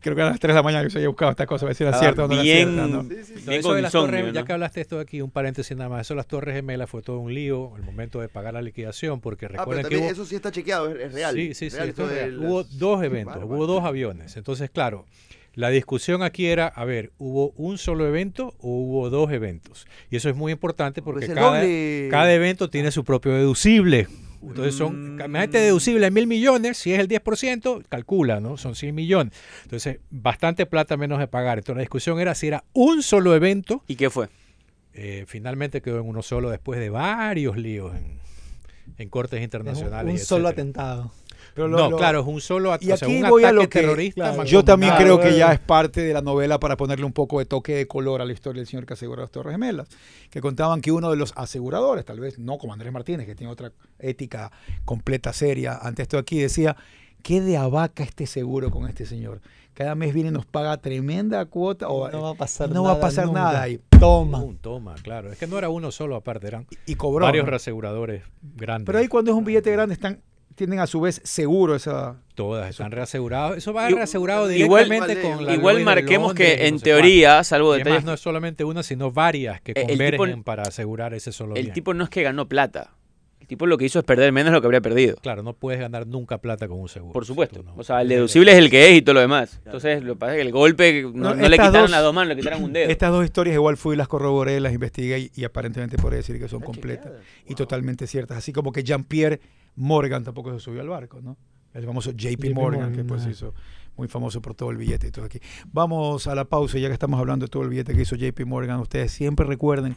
creo que a las 3 de la mañana que se había buscado esta cosa, a ver si era Estaba cierta o no era bien-. ¿no? Sí, sí, sí. No, bien eso con de las insomnio, torres, ya ¿no? que hablaste esto aquí, un paréntesis nada más, eso de las torres gemelas fue todo un lío el momento de pagar la liquidación, porque Ah, pero recuerden que hubo, eso sí está chequeado, es, es real. Sí, sí, sí, Real, esto eso es de real. las- Hubo dos eventos, hubo dos aviones. Entonces, claro, la discusión aquí era, a ver, ¿hubo un solo evento o hubo dos eventos? Y eso es muy importante porque Pues el cada, cada evento tiene su propio deducible. Entonces son, imagínate deducible en mil millones, si es el 10%, calcula, ¿no? Son 100 millones. Entonces, bastante plata menos de pagar. Entonces la discusión era si era un solo evento, ¿Y qué fue? eh, finalmente quedó en uno solo después de varios líos en, en cortes un, internacionales. un solo etcétera. atentado. Pero lo- no, lo- claro, es un solo at- Y o sea, aquí un voy a ataque lo que- terrorista. claro, Yo también creo que ya es parte de la novela para ponerle un poco de toque de color a la historia del señor que aseguró las Torres Gemelas, que contaban que uno de los aseguradores, tal vez no como Andrés Martínez, que tiene otra ética completa, seria, ante esto aquí, decía, ¿qué de abaca este seguro con este señor? Cada mes viene y nos paga tremenda cuota o no va a pasar no nada. va a pasar nunca. nada ahí. Toma. Un toma, claro. Es que no era uno solo aparte, eran Y cobró. varios ¿no? reaseguradores grandes. Pero ahí cuando es un billete grande están tienen a su vez seguro esa... Todas están reaseguradas. Eso va reasegurado igual- directamente con la Igual marquemos Londres que en no teoría, salvo. Y además detalles, no es solamente una, sino varias que Eh, convergen tipo- para asegurar ese solo el bien. tipo no es que ganó plata. El tipo lo que hizo es perder menos de lo que habría perdido. Claro, no puedes ganar nunca plata con un seguro. Por supuesto. no- O sea, el deducible es el que es y todo lo demás. Entonces, lo que pasa es que el golpe no, No, no le quitaron dos- las dos manos, le quitaron un dedo. Estas dos historias igual fui y las corroboré, las investigué y, y aparentemente podría decir que son completas y totalmente ciertas. Así como que Jean-Pierre Morgan tampoco se subió al barco, ¿no? El famoso JP, JP Morgan, Morgan, que pues ah. hizo muy famoso por todo el billete y todo aquí. Vamos a la pausa, ya que estamos hablando de todo el billete que hizo JP Morgan. Ustedes siempre recuerden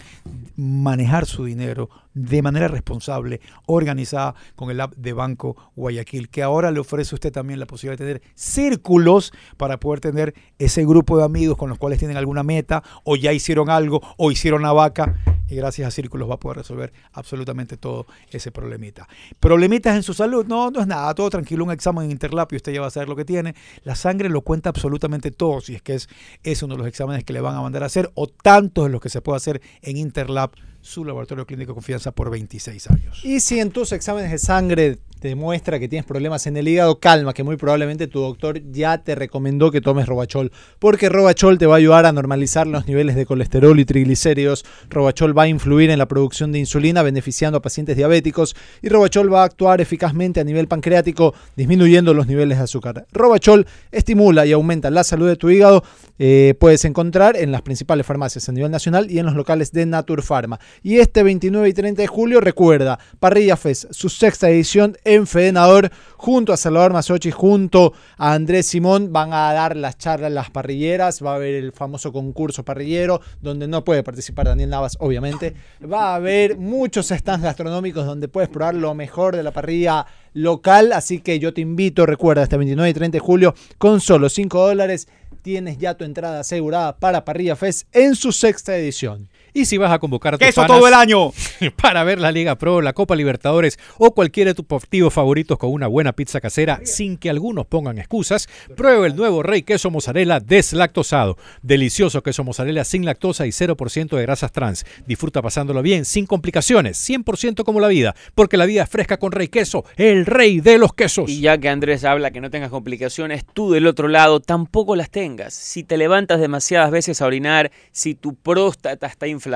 manejar su dinero de manera responsable, organizada con el app de Banco Guayaquil, que ahora le ofrece a usted también la posibilidad de tener círculos para poder tener ese grupo de amigos con los cuales tienen alguna meta o ya hicieron algo o hicieron una vaca y gracias a círculos va a poder resolver absolutamente todo ese problemita. Problemitas en su salud, no, no es nada, todo tranquilo, un examen en Interlap y usted ya va a saber lo que tiene. La sangre lo cuenta absolutamente todo, si es que es, es uno de los exámenes que le van a mandar a hacer o tantos de los que se puede hacer en Interlab, su laboratorio clínico de confianza por 26 años. Y si en tus exámenes de sangre te muestra que tienes problemas en el hígado, calma, que muy probablemente tu doctor ya te recomendó que tomes Robachol, porque Robachol te va a ayudar a normalizar los niveles de colesterol y triglicéridos. Robachol va a influir en la producción de insulina, beneficiando a pacientes diabéticos, y Robachol va a actuar eficazmente a nivel pancreático, disminuyendo los niveles de azúcar. Robachol estimula y aumenta la salud de tu hígado. Eh, puedes encontrar en las principales farmacias a nivel nacional y en los locales de Naturpharma. Y este 29 y 30 de julio, recuerda, Parrilla Fest, su sexta edición en Fedenador, junto a Salvador Masochi, junto a Andrés Simón, van a dar las charlas las parrilleras, va a haber el famoso concurso parrillero, donde no puede participar Daniel Navas, obviamente. Va a haber muchos stands gastronómicos donde puedes probar lo mejor de la parrilla local, así que yo te invito, recuerda, este 29 y 30 de julio, con solo 5 dólares, tienes ya tu entrada asegurada para Parrilla Fest en su sexta edición. Y si vas a convocar a tus panas todo el año. para ver la Liga Pro, la Copa Libertadores o cualquiera de tus partidos favoritos con una buena pizza casera sin que algunos pongan excusas, prueba el nuevo Rey Queso Mozzarella deslactosado. Delicioso queso mozzarella sin lactosa y 0% de grasas trans. Disfruta pasándolo bien, sin complicaciones, 100% como la vida, porque la vida es fresca con Rey Queso, el rey de los quesos. Y ya que Andrés habla que no tengas complicaciones, tú del otro lado tampoco las tengas. Si te levantas demasiadas veces a orinar, si tu próstata está inflamada,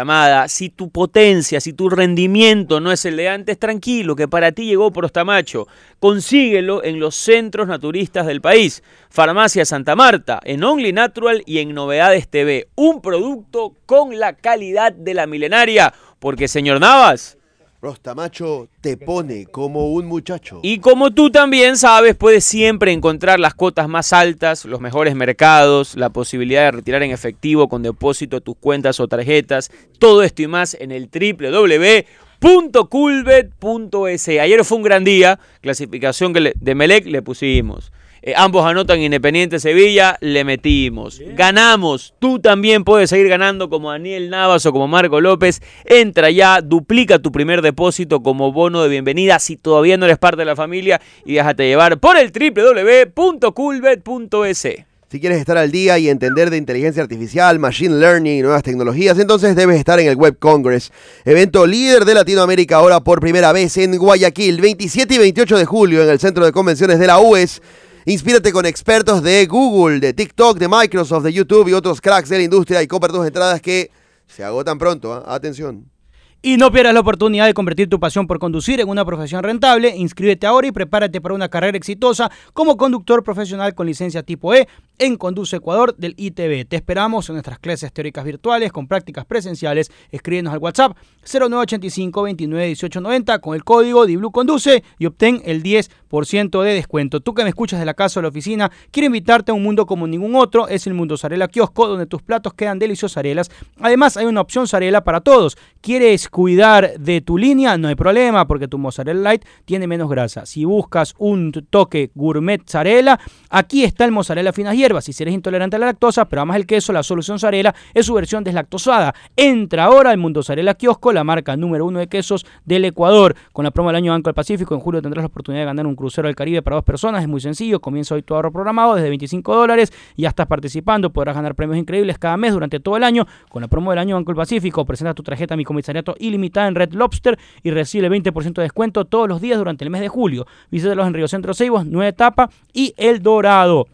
si tu potencia, si tu rendimiento no es el de antes, tranquilo, que para ti llegó Prostamacho. Consíguelo en los centros naturistas del país. Farmacia Santa Marta, en Only Natural y en Novedades TV. Un producto con la calidad de la milenaria. Porque, señor Navas, Rostamacho te pone como un muchacho. y como tú también sabes, puedes siempre encontrar las cotas más altas, los mejores mercados, la posibilidad de retirar en efectivo con depósito tus cuentas o tarjetas, todo esto y más en el www.culbet.es. Ayer fue un gran día, clasificación que de Melec le pusimos. Eh, ambos anotan Independiente Sevilla, le metimos. Ganamos. Tú también puedes seguir ganando como Daniel Navas o como Marco López. Entra ya, duplica tu primer depósito como bono de bienvenida si todavía no eres parte de la familia y déjate llevar por el www.coolbet.es. Si quieres estar al día y entender de inteligencia artificial, machine learning y nuevas tecnologías, entonces debes estar en el Web Congress, evento líder de Latinoamérica ahora por primera vez en Guayaquil, 27 y 28 de julio en el Centro de Convenciones de la UES. Inspírate con expertos de Google, de TikTok, de Microsoft, de YouTube y otros cracks de la industria y compra tus entradas que se agotan pronto. ¿ah? Atención. Y no pierdas la oportunidad de convertir tu pasión por conducir en una profesión rentable. Inscríbete ahora y prepárate para una carrera exitosa como conductor profesional con licencia tipo E en Conduce Ecuador del ITV. Te esperamos en nuestras clases teóricas virtuales con prácticas presenciales. Escríbenos al WhatsApp 0985 29 18 90 con el código DIBLU Conduce y obtén el 10% de descuento. Tú que me escuchas de la casa o la oficina, quiero invitarte a un mundo como ningún otro. Es el Mundo Zarela Kiosco, donde tus platos quedan deliciosas arelas. Además, hay una opción Zarela para todos. ¿Quieres cuidar de tu línea? No hay problema, porque tu mozzarella light tiene menos grasa. Si buscas un toque gourmet Zarela, aquí está el mozzarella finas hierbas. Si eres intolerante a la lactosa, pero amas el queso, la solución Zarela es su versión deslactosada. Entra ahora al Mundo Zarela Kiosco, la marca número uno de quesos del Ecuador. Con la promo del año Banco del Pacífico, en julio tendrás la oportunidad de ganar un crucero del Caribe para dos personas. Es muy sencillo. Comienza hoy tu ahorro programado desde 25 dólares. Ya estás participando. Podrás ganar premios increíbles cada mes durante todo el año. Con la promo del año Banco del Pacífico, presenta tu tarjeta a mi comisariato ilimitada en Red Lobster y recibe 20% de descuento todos los días durante el mes de julio. Visítalos en Río Centro Ceibos, Nueva Etapa y El Dorado.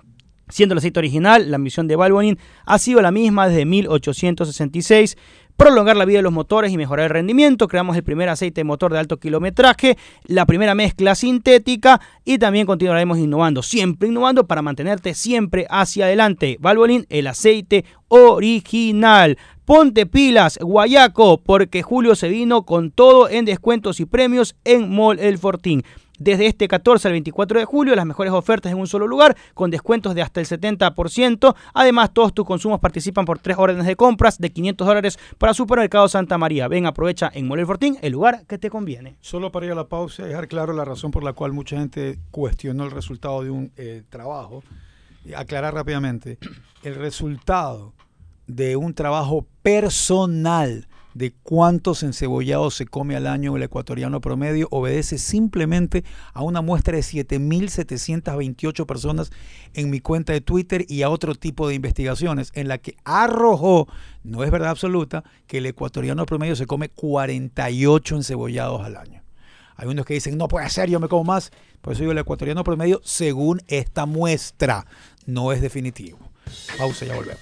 Siendo el aceite original, la misión de Valvoline ha sido la misma desde 1866. Prolongar la vida de los motores y mejorar el rendimiento. Creamos el primer aceite de motor de alto kilometraje, la primera mezcla sintética y también continuaremos innovando, siempre innovando para mantenerte siempre hacia adelante. Valvoline, el aceite original. Ponte pilas, Guayaco, porque Julio se vino con todo en descuentos y premios en Mall El Fortín. Desde este 14 al 24 de julio, las mejores ofertas en un solo lugar, con descuentos de hasta el 70%. Además, todos tus consumos participan por tres órdenes de compras de 500 dólares para Supermercado Santa María. Ven, aprovecha en Mole Fortín, el lugar que te conviene. Solo para ir a la pausa y dejar claro la razón por la cual mucha gente cuestionó el resultado de un eh, trabajo. Aclarar rápidamente, el resultado de un trabajo personal de cuántos encebollados se come al año el ecuatoriano promedio obedece simplemente a una muestra de 7.728 personas en mi cuenta de Twitter y a otro tipo de investigaciones en la que arrojó, no es verdad absoluta, que el ecuatoriano promedio se come 48 encebollados al año. Hay unos que dicen, no puede ser, yo me como más. Por eso digo, el ecuatoriano promedio, según esta muestra, no es definitivo. Pausa, ya volvemos.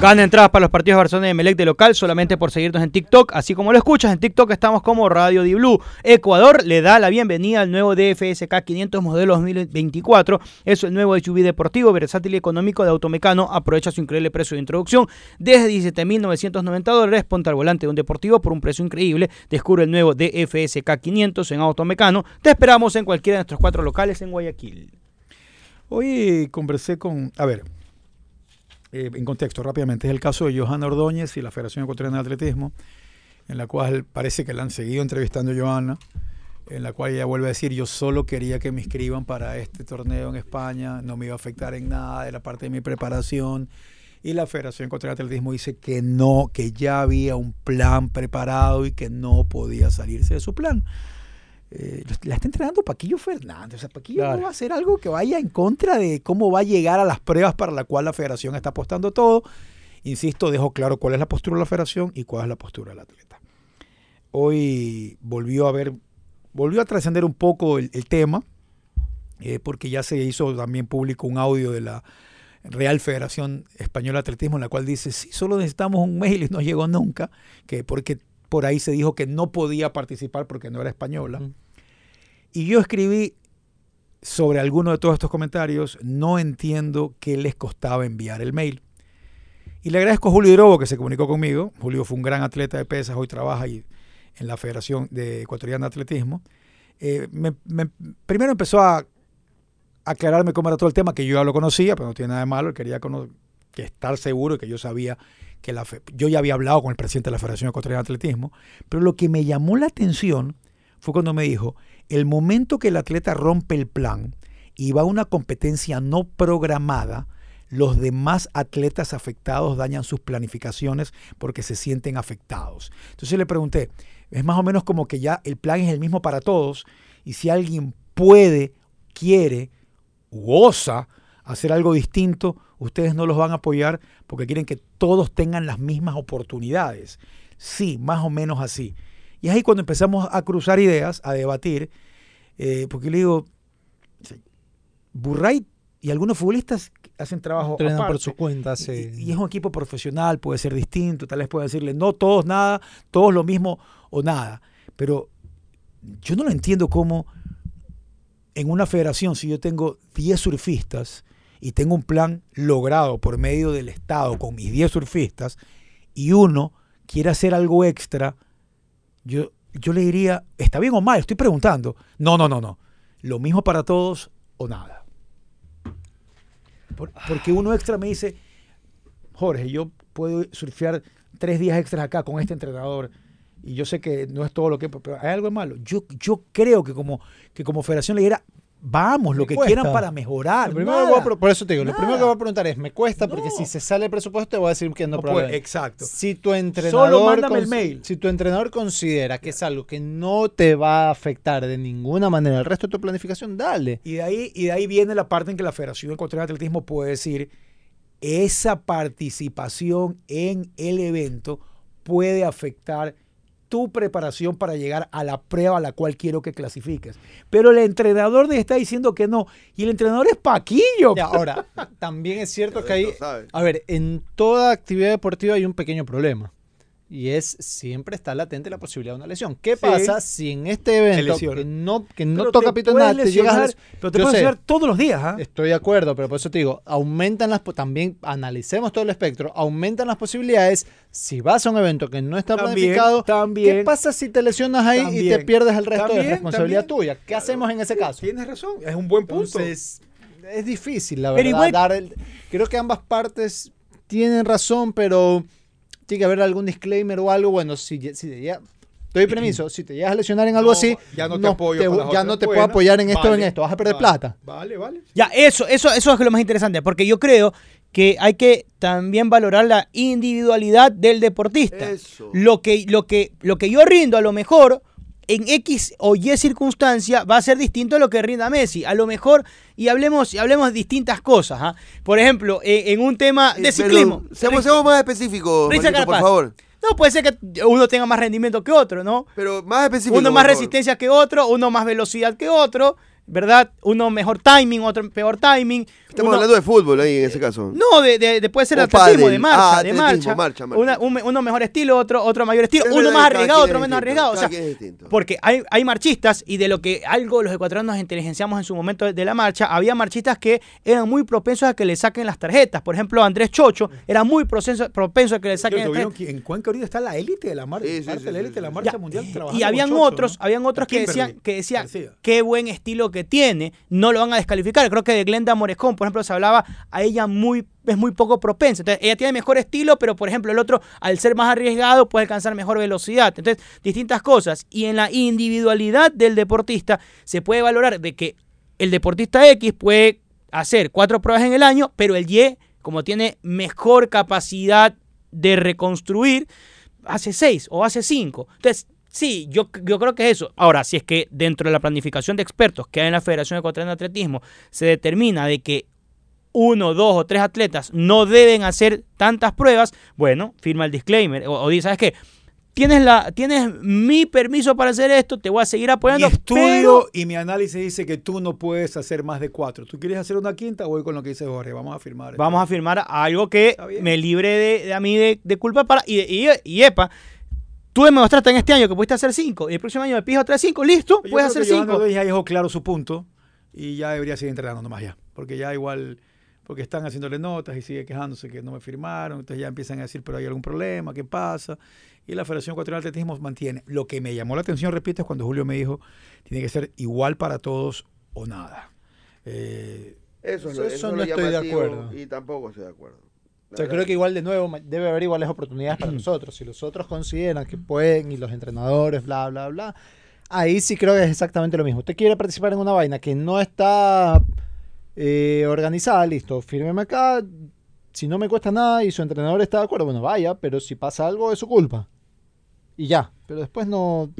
Gana entradas para los partidos de Barcelona y Emelec de local solamente por seguirnos en TikTok. Así como lo escuchas, en TikTok estamos como Radio Di Blue. Ecuador le da la bienvenida al nuevo DFSK 500 modelo 2024. Es el nuevo SUV deportivo, versátil y económico de Automecano. Aprovecha su increíble precio de introducción desde 17.990 dólares. Ponte al volante de un deportivo por un precio increíble. Descubre el nuevo DFSK 500 en Automecano. Te esperamos en cualquiera de nuestros cuatro locales en Guayaquil. Hoy conversé con, a ver, eh, en contexto rápidamente, es el caso de Johanna Ordóñez y la Federación Ecuatoriana de Atletismo, en la cual parece que la han seguido entrevistando a Johanna, en la cual ella vuelve a decir, yo solo quería que me inscriban para este torneo en España, no me iba a afectar en nada de la parte de mi preparación. Y la Federación Ecuatoriana de Atletismo dice que no, que ya había un plan preparado y que no podía salirse de su plan. Eh, la está entrenando Paquillo Fernández. O sea, Paquillo Claro. no va a hacer algo que vaya en contra de cómo va a llegar a las pruebas para la cual la federación está apostando todo. Insisto, dejo claro cuál es la postura de la federación y cuál es la postura del atleta. Hoy volvió a ver, volvió a trascender un poco el, el tema, eh, porque ya se hizo también público un audio de la Real Federación Española de Atletismo, en la cual dice, sí, solo necesitamos un mail y no llegó nunca, que porque por ahí se dijo que no podía participar porque no era española. Y yo escribí sobre alguno de todos estos comentarios, no entiendo qué les costaba enviar el mail. Y le agradezco a Julio Drobo que se comunicó conmigo. Julio fue un gran atleta de pesas, hoy trabaja ahí en la Federación de Ecuatoriana de Atletismo. Eh, me- me- primero empezó a aclararme cómo era todo el tema, que yo ya lo conocía, pero no tiene nada de malo, quería cono- que estar seguro que yo sabía que la fe- yo ya había hablado con el presidente de la Federación Ecuatoriana de Atletismo, pero lo que me llamó la atención fue cuando me dijo, el momento que el atleta rompe el plan y va a una competencia no programada, los demás atletas afectados dañan sus planificaciones porque se sienten afectados. Entonces le pregunté, es más o menos como que ya el plan es el mismo para todos y si alguien puede, quiere u osa hacer algo distinto, ustedes no los van a apoyar porque quieren que todos tengan las mismas oportunidades. Sí, más o menos así. Y es ahí cuando empezamos a cruzar ideas, a debatir, eh, porque le digo, Burray y algunos futbolistas hacen trabajo Entrenan por aparte. su cuenta, sí. Y, y es un equipo profesional, puede ser distinto, tal vez puede decirle, no todos nada, todos lo mismo o nada. Pero yo no lo entiendo cómo en una federación, si yo tengo 10 surfistas y tengo un plan logrado por medio del Estado con mis 10 surfistas y uno quiere hacer algo extra, yo, yo le diría, ¿está bien o mal? Estoy preguntando. No, no, no, no. Lo mismo para todos o nada. Por- porque uno extra me dice, Jorge, yo puedo surfear tres días extras acá con este entrenador y yo sé que no es todo lo que... Pero hay algo malo. Yo, yo creo que como, que como federación le diera, vamos, lo Me que cuesta. quieran para mejorar. Lo primero que nada. voy a pro- por eso te digo, lo primero que voy a preguntar es, ¿me cuesta? Porque si se sale el presupuesto te voy a decir que no, No puede, exacto. Si tu entrenador Solo mándame el mail. Si tu entrenador considera que es algo que no te va a afectar de ninguna manera el resto de tu planificación, dale. Y de ahí, y de ahí viene la parte en que la Federación Ecuatoriana de Atletismo puede decir, esa participación en el evento puede afectar tu preparación para llegar a la prueba a la cual quiero que clasifiques. Pero el entrenador le está diciendo que no. Y el entrenador es Paquillo. Ya, ahora, también es cierto que hay... A ver, en toda actividad deportiva hay un pequeño problema. Y es, siempre está latente la posibilidad de una lesión. ¿Qué Sí. pasa si en este evento que no, que no Pero toca pito nada, te llegas a Pero te puedes lesionar todos los días. ¿ah? Estoy de acuerdo, pero por eso te digo, aumentan las, también analicemos todo el espectro, aumentan las posibilidades. Si vas a un evento que no está También, planificado, también. ¿qué pasa si te lesionas ahí y te pierdes el resto de responsabilidad tuya? ¿Qué hacemos en ese caso? Tienes razón, es un buen punto. Entonces, es difícil, la verdad. igual- dar el- creo que ambas partes tienen razón, pero tiene que haber algún disclaimer o algo. Bueno, si, si te doy permiso, si te llegas a lesionar en algo No, así, ya no te apoyo con las ya otras no te puedo apoyar en esto o en esto, vas a perder vale, plata. Vale, vale. Ya, eso, eso, eso es lo más interesante, porque yo creo que hay que también valorar la individualidad del deportista. Eso. Lo que, lo que, lo que yo rindo a lo mejor en X o Y circunstancia va a ser distinto a lo que rinda Messi. A lo mejor, y hablemos, y hablemos de distintas cosas. ¿ah? Por ejemplo, eh, en un tema de Eh, ciclismo. pero Seamos, seamos más específicos, Marquito, por favor. No, puede ser que uno tenga más rendimiento que otro, ¿no? Pero más específico. Uno más resistencia que otro, uno más velocidad que otro, ¿verdad? Uno mejor timing, otro peor timing, Estamos uno- hablando de fútbol ahí en ese caso. No, de, de- de- puede ser O atletismo, pádel. de marcha, Ah, de marcha. marcha, marcha. Una- un- uno mejor estilo, otro, otro mayor estilo. Es uno verdad más arriesgado, otro menos distinto, arriesgado. O sea, quien es distinto. porque hay, hay marchistas y de lo que algo los ecuatorianos nos inteligenciamos en su momento de, de la marcha, había marchistas que eran muy propensos a que le saquen las tarjetas. Por ejemplo, Andrés Chocho era muy propenso, propenso a que le saquen las ¿vieron tarjetas. en Cuenca ahorita está la élite de la marcha, Sí, sí, parte sí, la sí, élite de la marcha Ya, mundial y habían Chocho, otros, ¿no? habían otros que decían, que decían qué buen estilo que tiene, no lo van a descalificar. Creo que de Glenda Morescón, por ejemplo, se hablaba a ella muy es muy poco propensa. Entonces, ella tiene mejor estilo, pero por ejemplo, el otro, al ser más arriesgado, puede alcanzar mejor velocidad. Entonces, distintas cosas. Y en la individualidad del deportista, se puede valorar de que el deportista X puede hacer cuatro pruebas en el año, pero el Y, como tiene mejor capacidad de reconstruir, hace seis o hace cinco. Entonces, sí, yo, yo creo que es eso. Ahora, si es que dentro de la planificación de expertos que hay en la Federación Ecuatoriana de Atletismo se determina de que uno, dos o tres atletas no deben hacer tantas pruebas, bueno, firma el disclaimer o, o dice, ¿sabes qué? Tienes, la, tienes mi permiso para hacer esto, te voy a seguir Mi apoyando. estudio pero- y mi análisis dice que tú no puedes hacer más de cuatro. ¿Tú quieres hacer una quinta? Voy con lo que dice Jorge. Vamos a firmar. Vamos a firmar algo que me libre de, de a mí de, de culpa para. Y, y, y epa, tú me demostraste en este año que pudiste hacer cinco. Y el próximo año me pides otra cinco, listo, Yo puedes hacer que Johanna cinco. Doy ya dejó claro su punto y ya debería seguir entrenando nomás ya. Porque ya igual, porque están haciéndole notas y sigue quejándose que no me firmaron. Entonces ya empiezan a decir, pero hay algún problema, ¿qué pasa? Y la Federación Ecuatoriana de Atletismo mantiene. Lo que me llamó la atención, repito, es cuando Julio me dijo, tiene que ser igual para todos o nada. Eh, Eso, es Eso- lo, eso eso es no estoy de acuerdo. Y tampoco estoy de acuerdo. La O sea, verdad creo que igual de nuevo debe haber iguales oportunidades para nosotros. Si los otros consideran que pueden y los entrenadores, bla, bla, bla, ahí sí creo que es exactamente lo mismo. Usted quiere participar en una vaina que no está eh, organizada, listo, fírmeme acá. Si no me cuesta nada y su entrenador está de acuerdo, bueno, vaya, pero si pasa algo es su culpa. Y ya, pero después no...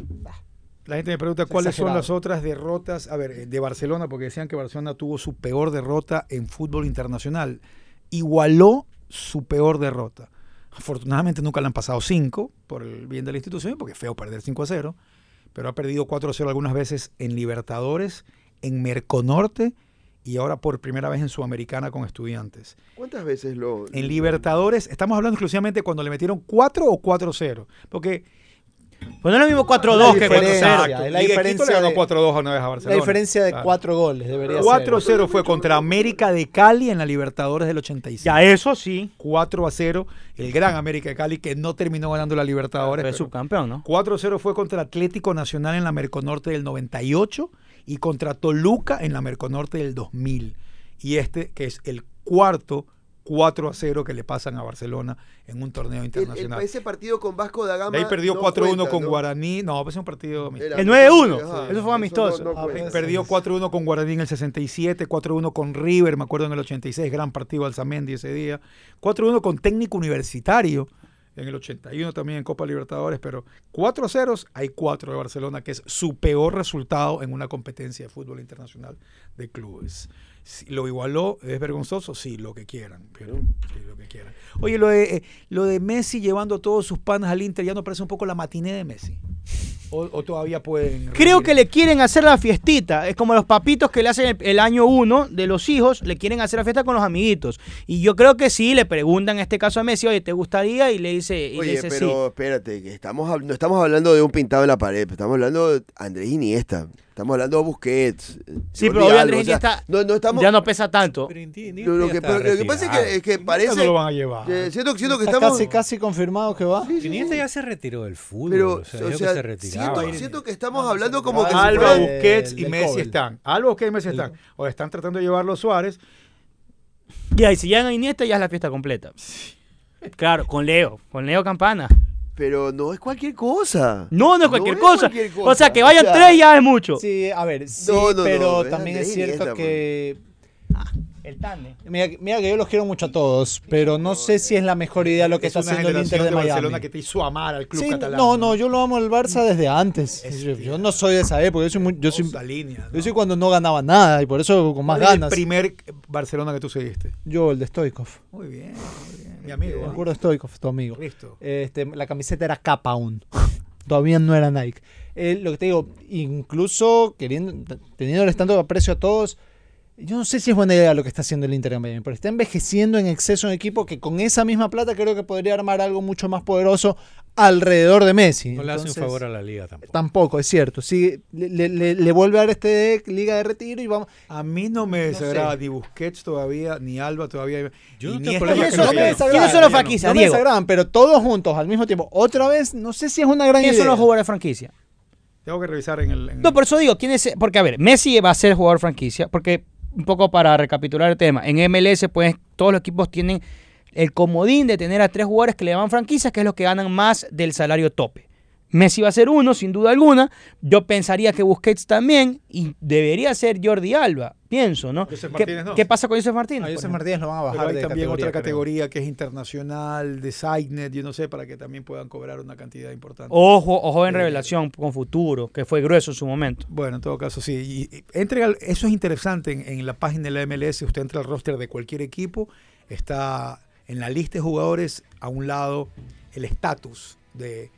La gente me pregunta Es cuáles son las otras derrotas, a ver, eh, de Barcelona, porque decían que Barcelona tuvo su peor derrota en fútbol internacional. Igualó su peor derrota. Afortunadamente nunca le han pasado cinco por el bien de la institución, porque es feo perder 5 a 0, pero ha perdido 4 a 0 algunas veces en Libertadores, en Merconorte y ahora por primera vez en Sudamericana con estudiantes. ¿Cuántas veces lo.? En Libertadores, estamos hablando exclusivamente cuando le metieron 4 o 4-0, porque Pues no es lo mismo 4-2 La que diferencia, 4-0. es la diferencia le ganó de- 4-2 una vez a La Barcelona. diferencia de Claro. cuatro goles debería ser. 4-0 fue contra América de Cali en la Libertadores del 85. Ya eso sí. 4 a 0, el gran América de Cali que no terminó ganando la Libertadores. Fue pero subcampeón, ¿no? 4-0 fue contra Atlético Nacional en la Merconorte del 98 y contra Toluca en la Merconorte del 2000. Y este que es el cuarto 4 a 0 que le pasan a Barcelona en un torneo El- el- internacional. ese partido con Vasco da Gama. De ahí perdió no 4-1 cuenta, con ¿no? Guaraní. No, pues es un partido amistoso. Era- El 9-1, Ajá, eso fue amistoso. no- no Ah, cuenta. pues. Perdió 4-1 con Guaraní en el 67, 4-1 con River, me acuerdo en el 86, gran partido Alzamendi ese día. 4-1 con Técnico Universitario en el 81 también en Copa Libertadores, pero 4 ceros hay 4 de Barcelona, que es su peor resultado en una competencia de fútbol internacional de clubes. Si lo igualó, es vergonzoso, sí, lo que quieran, pero sí, lo que quieran. Oye, lo de, eh, lo de Messi llevando a todos sus panas al Inter, ¿ya no parece un poco la matiné de Messi? ¿O, o todavía pueden...? Creo que le quieren hacer la fiestita. Es como los papitos que le hacen el, el año uno de los hijos, le quieren hacer la fiesta con los amiguitos. Y yo creo que sí, le preguntan en este caso a Messi, oye, ¿te gustaría? Y le dice, y le Oye, dice pero sí. espérate, que estamos, no estamos hablando de un pintado en la pared, estamos hablando de Andrés Iniesta, estamos hablando de Busquets. Sí, Jordi pero hoy Andrés o sea, Iniesta no, no estamos, Ya no pesa tanto. Pero lo, que, lo que pasa es que, es que Ya parece... no lo van a llevar. que siento, siento que Está estamos... casi, casi confirmado que va. Iniesta ya se retiró del fútbol. Pero, o sea, o sea, se siento, siento que estamos hablando como que... si Alba, Busquets y Messi COVID. están. Alba, Busquets y Messi están. O están tratando de llevarlo a Suárez. Ya, y si llegan a Iniesta, ya es la fiesta completa. Claro, con Leo, con Leo Campana. Pero no es cualquier cosa. No, no es cualquier, cosa. cualquier O sea, que vayan O sea, tres ya es mucho. Sí, a ver, sí, No, no, pero también es cierto que... El Tane. Mira, mira que yo los quiero mucho a todos, pero no sé si es la mejor idea lo que Es está haciendo el Inter de de Miami. Barcelona que te hizo amar al club Sí, catalán. no, no, yo lo amo al Barça desde antes. Es yo, no soy de esa época, yo soy, muy- yo soy, Esa línea, ¿no? yo soy cuando no ganaba nada y por eso con más ¿Cuál es ganas. el primer Barcelona que tú seguiste? Yo, el de Stoikov. Muy bien, muy bien. Mi amigo. Me ¿eh? acuerdo de Stoikov, tu amigo. Listo. Este, la camiseta era capa aún. Todavía no era Nike. Eh, lo que te digo, incluso queriendo, teniéndoles tanto aprecio a todos, Yo no sé si es buena idea lo que está haciendo el Inter de Miami, pero está envejeciendo en exceso un equipo que con esa misma plata creo que podría armar algo mucho más poderoso alrededor de Messi. No le hace un favor a la liga tampoco. Tampoco, es cierto. Sí, le, le- le vuelve a dar este de liga de retiro y vamos. A mí no me No desagrada ni Busquets todavía, ni Alba todavía. Yo y no ni tengo esta problema ya ¿Quiénes que son, no me queda. desagradan, ¿Quiénes son los no, franquicias, No me Diego? desagradan, pero todos juntos al mismo tiempo. Otra vez, no sé si es una gran ¿Quiénes idea. son los jugadores de franquicia? Tengo que revisar en el. en- No, por eso digo, ¿quién es? Porque, a ver, Messi va a ser jugador franquicia, porque, un poco para recapitular el tema, en MLS, pues, todos los equipos tienen el comodín de tener a tres jugadores que le llaman franquicias, que es los que ganan más del salario tope. Messi va a ser uno, sin duda alguna. Yo pensaría que Busquets también, y debería ser Jordi Alba, pienso, ¿no? Joseph ¿Qué, Martínez no. qué pasa con Joseph Martínez? A Joseph? Martínez lo van a Pero bajar hay de también categoría, otra creo. categoría que es internacional, de Signet, yo no sé, para que también puedan cobrar una cantidad importante. Ojo, ojo en Eh, revelación con futuro, que fue grueso en su momento. Bueno, en todo caso, sí. Y, y entre al- eso es interesante. En, en la página de la MLS, usted entra al roster de cualquier equipo, está en la lista de jugadores a un lado el estatus de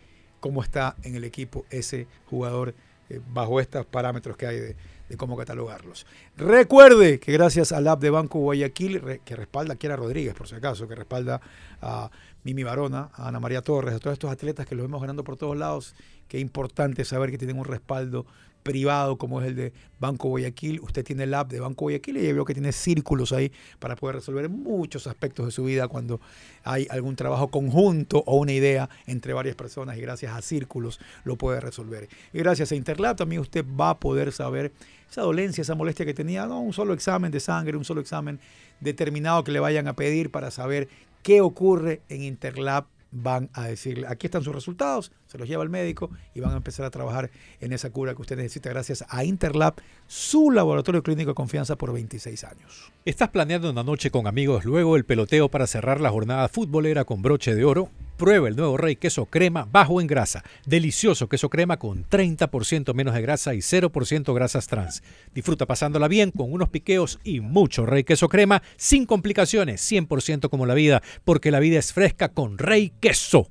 cómo está en el equipo ese jugador eh, bajo estos parámetros que hay de, cómo catalogarlos. Recuerde que gracias al app de Banco Guayaquil, que respalda a Kiera Rodríguez, por si acaso, que respalda a Mimi Barona, a Ana María Torres, a todos estos atletas que los vemos ganando por todos lados, es importante saber que tienen un respaldo privado como es el de Banco Guayaquil. Usted tiene el app de Banco Guayaquil y ya veo que tiene círculos ahí para poder resolver muchos aspectos de su vida cuando hay algún trabajo conjunto o una idea entre varias personas y gracias a círculos lo puede resolver. Y gracias a Interlab también usted va a poder saber esa dolencia, esa molestia que tenía, no un solo examen de sangre, un solo examen determinado que le vayan a pedir para saber qué ocurre en Interlab van a decirle, aquí están sus resultados, se los lleva al médico y van a empezar a trabajar en esa cura que usted necesita gracias a Interlab, su laboratorio clínico de confianza por 26 años. ¿Estás planeando una noche con amigos luego el peloteo para cerrar la jornada futbolera con broche de oro? Prueba el nuevo Rey Queso Crema bajo en grasa. Delicioso queso crema con 30% menos de grasa y 0% grasas trans. Disfruta pasándola bien con unos piqueos y mucho Rey Queso Crema sin complicaciones, 100% como la vida, porque la vida es fresca con Rey Queso.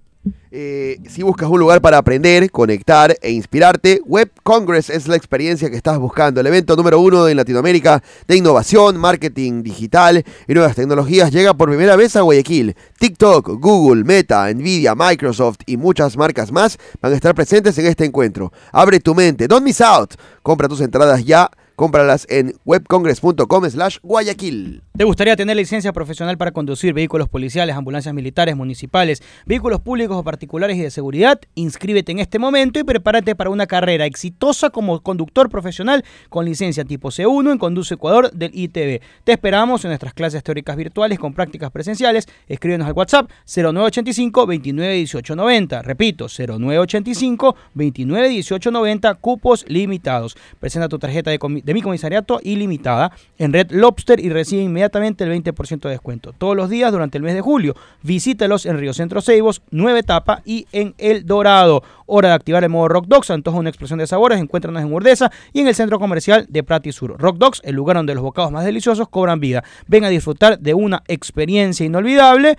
Eh, si buscas un lugar para aprender, conectar e inspirarte, Web Congress es la experiencia que estás buscando. El evento número uno en Latinoamérica de innovación, marketing digital y nuevas tecnologías llega por primera vez a Guayaquil. TikTok, Google, Meta, Nvidia, Microsoft y muchas marcas más van a estar presentes en este encuentro. Abre tu mente, don't miss out. Compra tus entradas ya. Cómpralas en webcongress.com slash Guayaquil. ¿Te gustaría tener licencia profesional para conducir vehículos policiales, ambulancias militares, municipales, vehículos públicos o particulares y de seguridad? Inscríbete en este momento y prepárate para una carrera exitosa como conductor profesional con licencia tipo C1 en Conduce Ecuador del ITV. Te esperamos en nuestras clases teóricas virtuales con prácticas presenciales. Escríbenos al WhatsApp 0985 29 18 90. Repito, 0985 29 18 90. Cupos limitados. Presenta tu tarjeta de, de mi comisariato ilimitada en Red Lobster y recibe inmediatamente el 20% de descuento. Todos los días durante el mes de julio. Visítalos en Río Centro Ceibos, Nueva Etapa y en El Dorado. Hora de activar el modo Rock Dogs. Antoja una explosión de sabores. Encuéntranos en Urdesa y en el centro comercial de Prati Sur. Rock Dogs, el lugar donde los bocados más deliciosos cobran vida. Ven a disfrutar de una experiencia inolvidable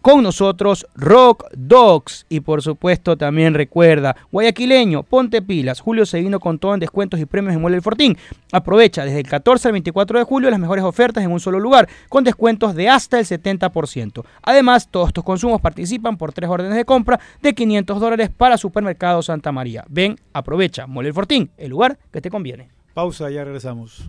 con nosotros Rock Dogs. Y por supuesto también recuerda, guayaquileño, ponte pilas. Julio se vino con todo en descuentos y premios en Mueble El Fortín. Aprovecha desde el 14 al 24 de julio las mejores ofertas en un solo lugar, con descuentos de hasta el 70%. Además, todos tus consumos participan por tres órdenes de compra de 500 dólares para Supermercado Santa María. Ven, aprovecha. Mueble El Fortín, el lugar que te conviene. Pausa, ya regresamos.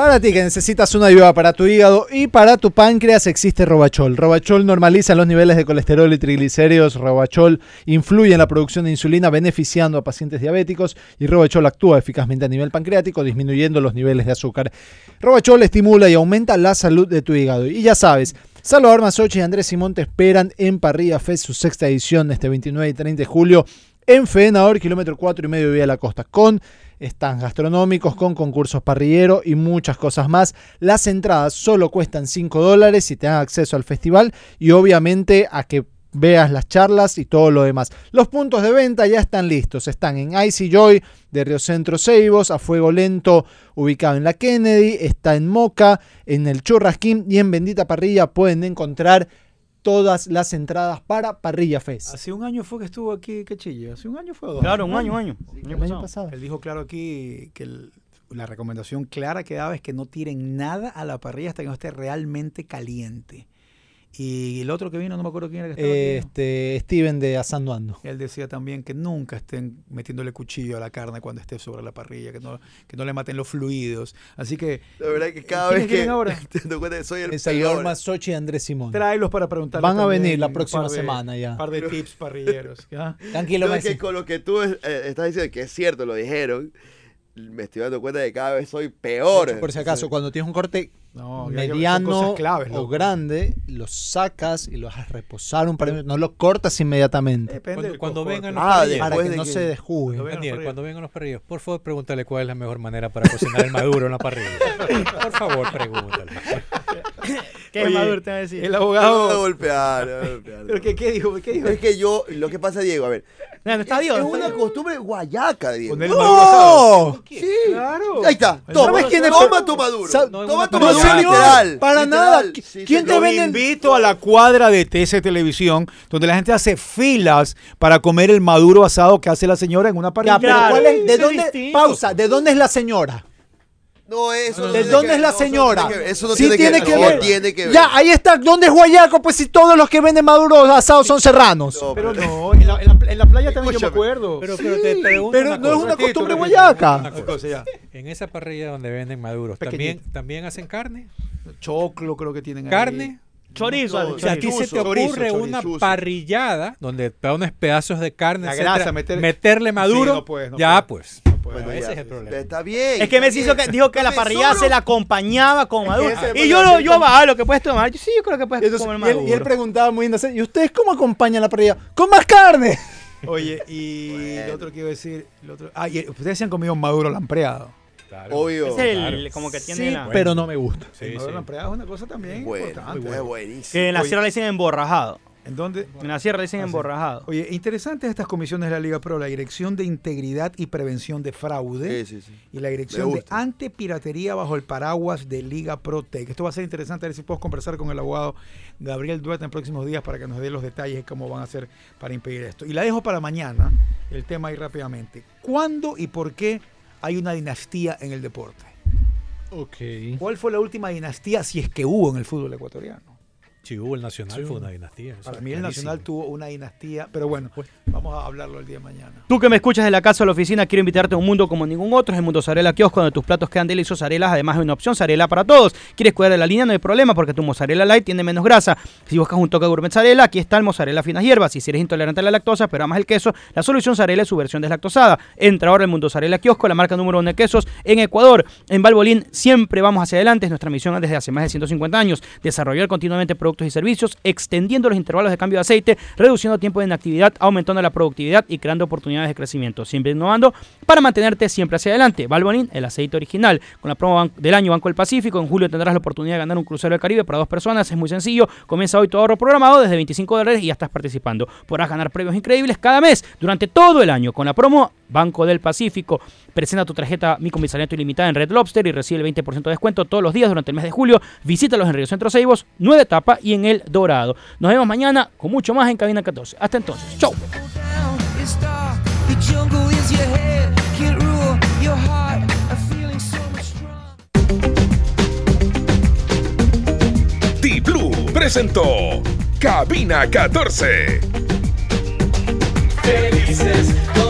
Para ti que necesitas una ayuda para tu hígado y para tu páncreas existe Robachol. Robachol normaliza los niveles de colesterol y triglicéridos. Robachol influye en la producción de insulina beneficiando a pacientes diabéticos y Robachol actúa eficazmente a nivel pancreático disminuyendo los niveles de azúcar. Robachol estimula y aumenta la salud de tu hígado. Y ya sabes, Salvador Masochi y Andrés Simón te esperan en Parrilla Fest, su sexta edición este 29 y 30 de julio en Fenador, kilómetro 4 y medio Vía de la Costa, con stands gastronómicos, con concursos parrillero y muchas cosas más. Las entradas solo cuestan 5 dólares y te dan acceso al festival y obviamente a que veas las charlas y todo lo demás. Los puntos de venta ya están listos. Están en Icy Joy de Río Centro Ceibos, a Fuego Lento, ubicado en la Kennedy. Está en Moca, en el Churrasquín y en Bendita Parrilla pueden encontrar todas las entradas para Parrilla Fest. Hace un año fue que estuvo aquí Cachillo. Hace un año fue dos Claro, un año, un año. El año pasado. Él dijo claro aquí que el- la recomendación clara que daba es que no tiren nada a la parrilla hasta que no esté realmente caliente. Y el otro que vino, no me acuerdo quién era que estaba aquí. Este, Steven de Asando Ando. Él decía también que nunca estén metiéndole cuchillo a la carne cuando esté sobre la parrilla, que no, que no le maten los fluidos. Así que La verdad es que cada ¿Quiénes vez que ahora? te cuenta que soy el El Salvador. Masochi y Andrés Simón. tráelos para preguntar. Van a venir la próxima semana ya. Un par de tips parrilleros. ¿ya? Tranquilo, No, es Messi. que con lo que tú eh, estás diciendo, que es cierto, lo dijeron, me estoy dando cuenta de que cada vez soy peor. Por si acaso, cuando tienes un corte No, mediano cosas claves, o grande, lo sacas y lo dejas reposar un par de minutos. No lo cortas inmediatamente. Depende Cuando- vengan los Ah. Para que de no que- se desjugue. Cuando los Daniel, cuando vengan los parrillos, por favor pregúntale cuál es la mejor manera para cocinar el maduro en la parrilla. Por favor, pregúntale. ¿Qué Oye, Maduro te va a decir? El No abogado. golpear, no me voy a golpear. ¿Pero qué, qué dijo? ¿Qué dijo? Es que yo, lo que pasa, Diego, a ver, No, no está es, Dios. es no está una costumbre guayaca, Diego. Poner el maduro asado. Sí, Claro. Ahí está, toma, quién es- toma tu maduro. No, toma tu maduro, No, literal. para literal. nada. Sí, ¿Quién te venden- invito a la cuadra de TC Televisión, donde la gente hace filas para comer el maduro asado que hace la señora en una parrilla. Ya, pero Claro, ¿cuál es- ¿de dónde? Pausa. ¿De dónde es la señora? No, eso no ¿De tiene dónde que- es la señora? Eso no Sí tiene, que, ver. tiene que ver. Ya, ahí está. ¿Dónde es Guayaco? Pues si todos los que venden maduros asados son serranos. No, Pero no, en la, en la- en la playa también yo me acuerdo. Pero, te no es una costumbre guayaca. Una Una cosa. cosa ya. En esa parrilla donde venden maduros, Pequeñito. ¿también, ¿también hacen carne? Choclo creo que tienen ahí. ¿Carne? Chorizo. No, O sea, a ti se te ocurre chorizo, una chorizo. parrillada donde pones pedazos de carne, La etcétera, grasa, meter- meterle maduro. Sí, no puedes, no ya, puedes. pues. Bueno, ese ya, es el problema. Está bien. Es que Messi hizo que, dijo que la parrilla solo- se la acompañaba con maduro. Y yo, lo- yo va, lo que puedes tomar. Yo, sí, yo creo que puedes entonces- comer y él, maduro. y él preguntaba muy inocente, ¿y ustedes cómo acompañan la parrilla? ¡Con más carne! Oye, y lo otro que iba a decir. Lo otro, ah, y ustedes se han comido maduro lampreado. Claro. Obvio. Es el, Claro. como que tiene Sí, la... pero no me gusta. Sí, maduro sí. lampreado es una cosa también Bueno, importante. es buenísimo. Que en la Oye. sierra le dicen emborrajado. ¿En dónde? En la sierra dicen Ah, emborrajado. Oye, interesantes estas comisiones de la Liga Pro, la Dirección de Integridad y Prevención de Fraude Sí, sí, sí. y la Dirección de. Antipiratería bajo el paraguas de Liga Pro Tech. Esto va a ser interesante, a ver si puedo conversar con el abogado Gabriel Duarte en próximos días para que nos dé los detalles de cómo van a hacer para impedir esto. Y la dejo para mañana, el tema ahí rápidamente. ¿Cuándo y por qué hay una dinastía en el deporte? Ok. ¿Cuál fue la última dinastía, si es que hubo en el fútbol ecuatoriano? Sí, hubo el Nacional, fue una dinastía. Para mí el clarísimo. Nacional tuvo una dinastía, pero bueno, pues vamos a hablarlo el día de mañana. Tú que me escuchas de la casa a la oficina, quiero invitarte a un mundo como ningún otro. Es el Mundo Zarela Kiosco, donde tus platos quedan deliciosos. Zarelas, además de una opción Zarela para todos. ¿Quieres cuidar de la línea? No hay problema, porque tu mozzarella light tiene menos grasa. Si buscas un toque gourmet Zarela, aquí está el mozzarella finas hierbas. Si eres intolerante a la lactosa, pero amas el queso, la solución Zarela es su versión deslactosada. Entra ahora al Mundo Zarela Kiosco, la marca número uno de quesos en Ecuador. En Valbolín siempre vamos hacia adelante. Es nuestra misión desde hace más de 150 años. Desarrollar continuamente productos y servicios, extendiendo los intervalos de cambio de aceite, reduciendo tiempo de inactividad, aumentando la productividad y creando oportunidades de crecimiento. Siempre innovando para mantenerte siempre hacia adelante. Valvoline, el aceite original. Con la promo del año Banco del Pacífico, en julio tendrás la oportunidad de ganar un crucero del Caribe para dos personas. Es muy sencillo. Comienza hoy tu ahorro programado desde 25 dólares y ya estás participando. Podrás ganar premios increíbles cada mes durante todo el año con la promo Banco del Pacífico. Presenta tu tarjeta Mi Comisariato Ilimitada en Red Lobster y recibe el 20% de descuento todos los días durante el mes de julio. Visítalos en Río Centro Ceibos, Nueva Etapa y en El Dorado. Nos vemos mañana con mucho más en Cabina 14. Hasta entonces. Chau. T-Blue presentó Cabina 14. Felices con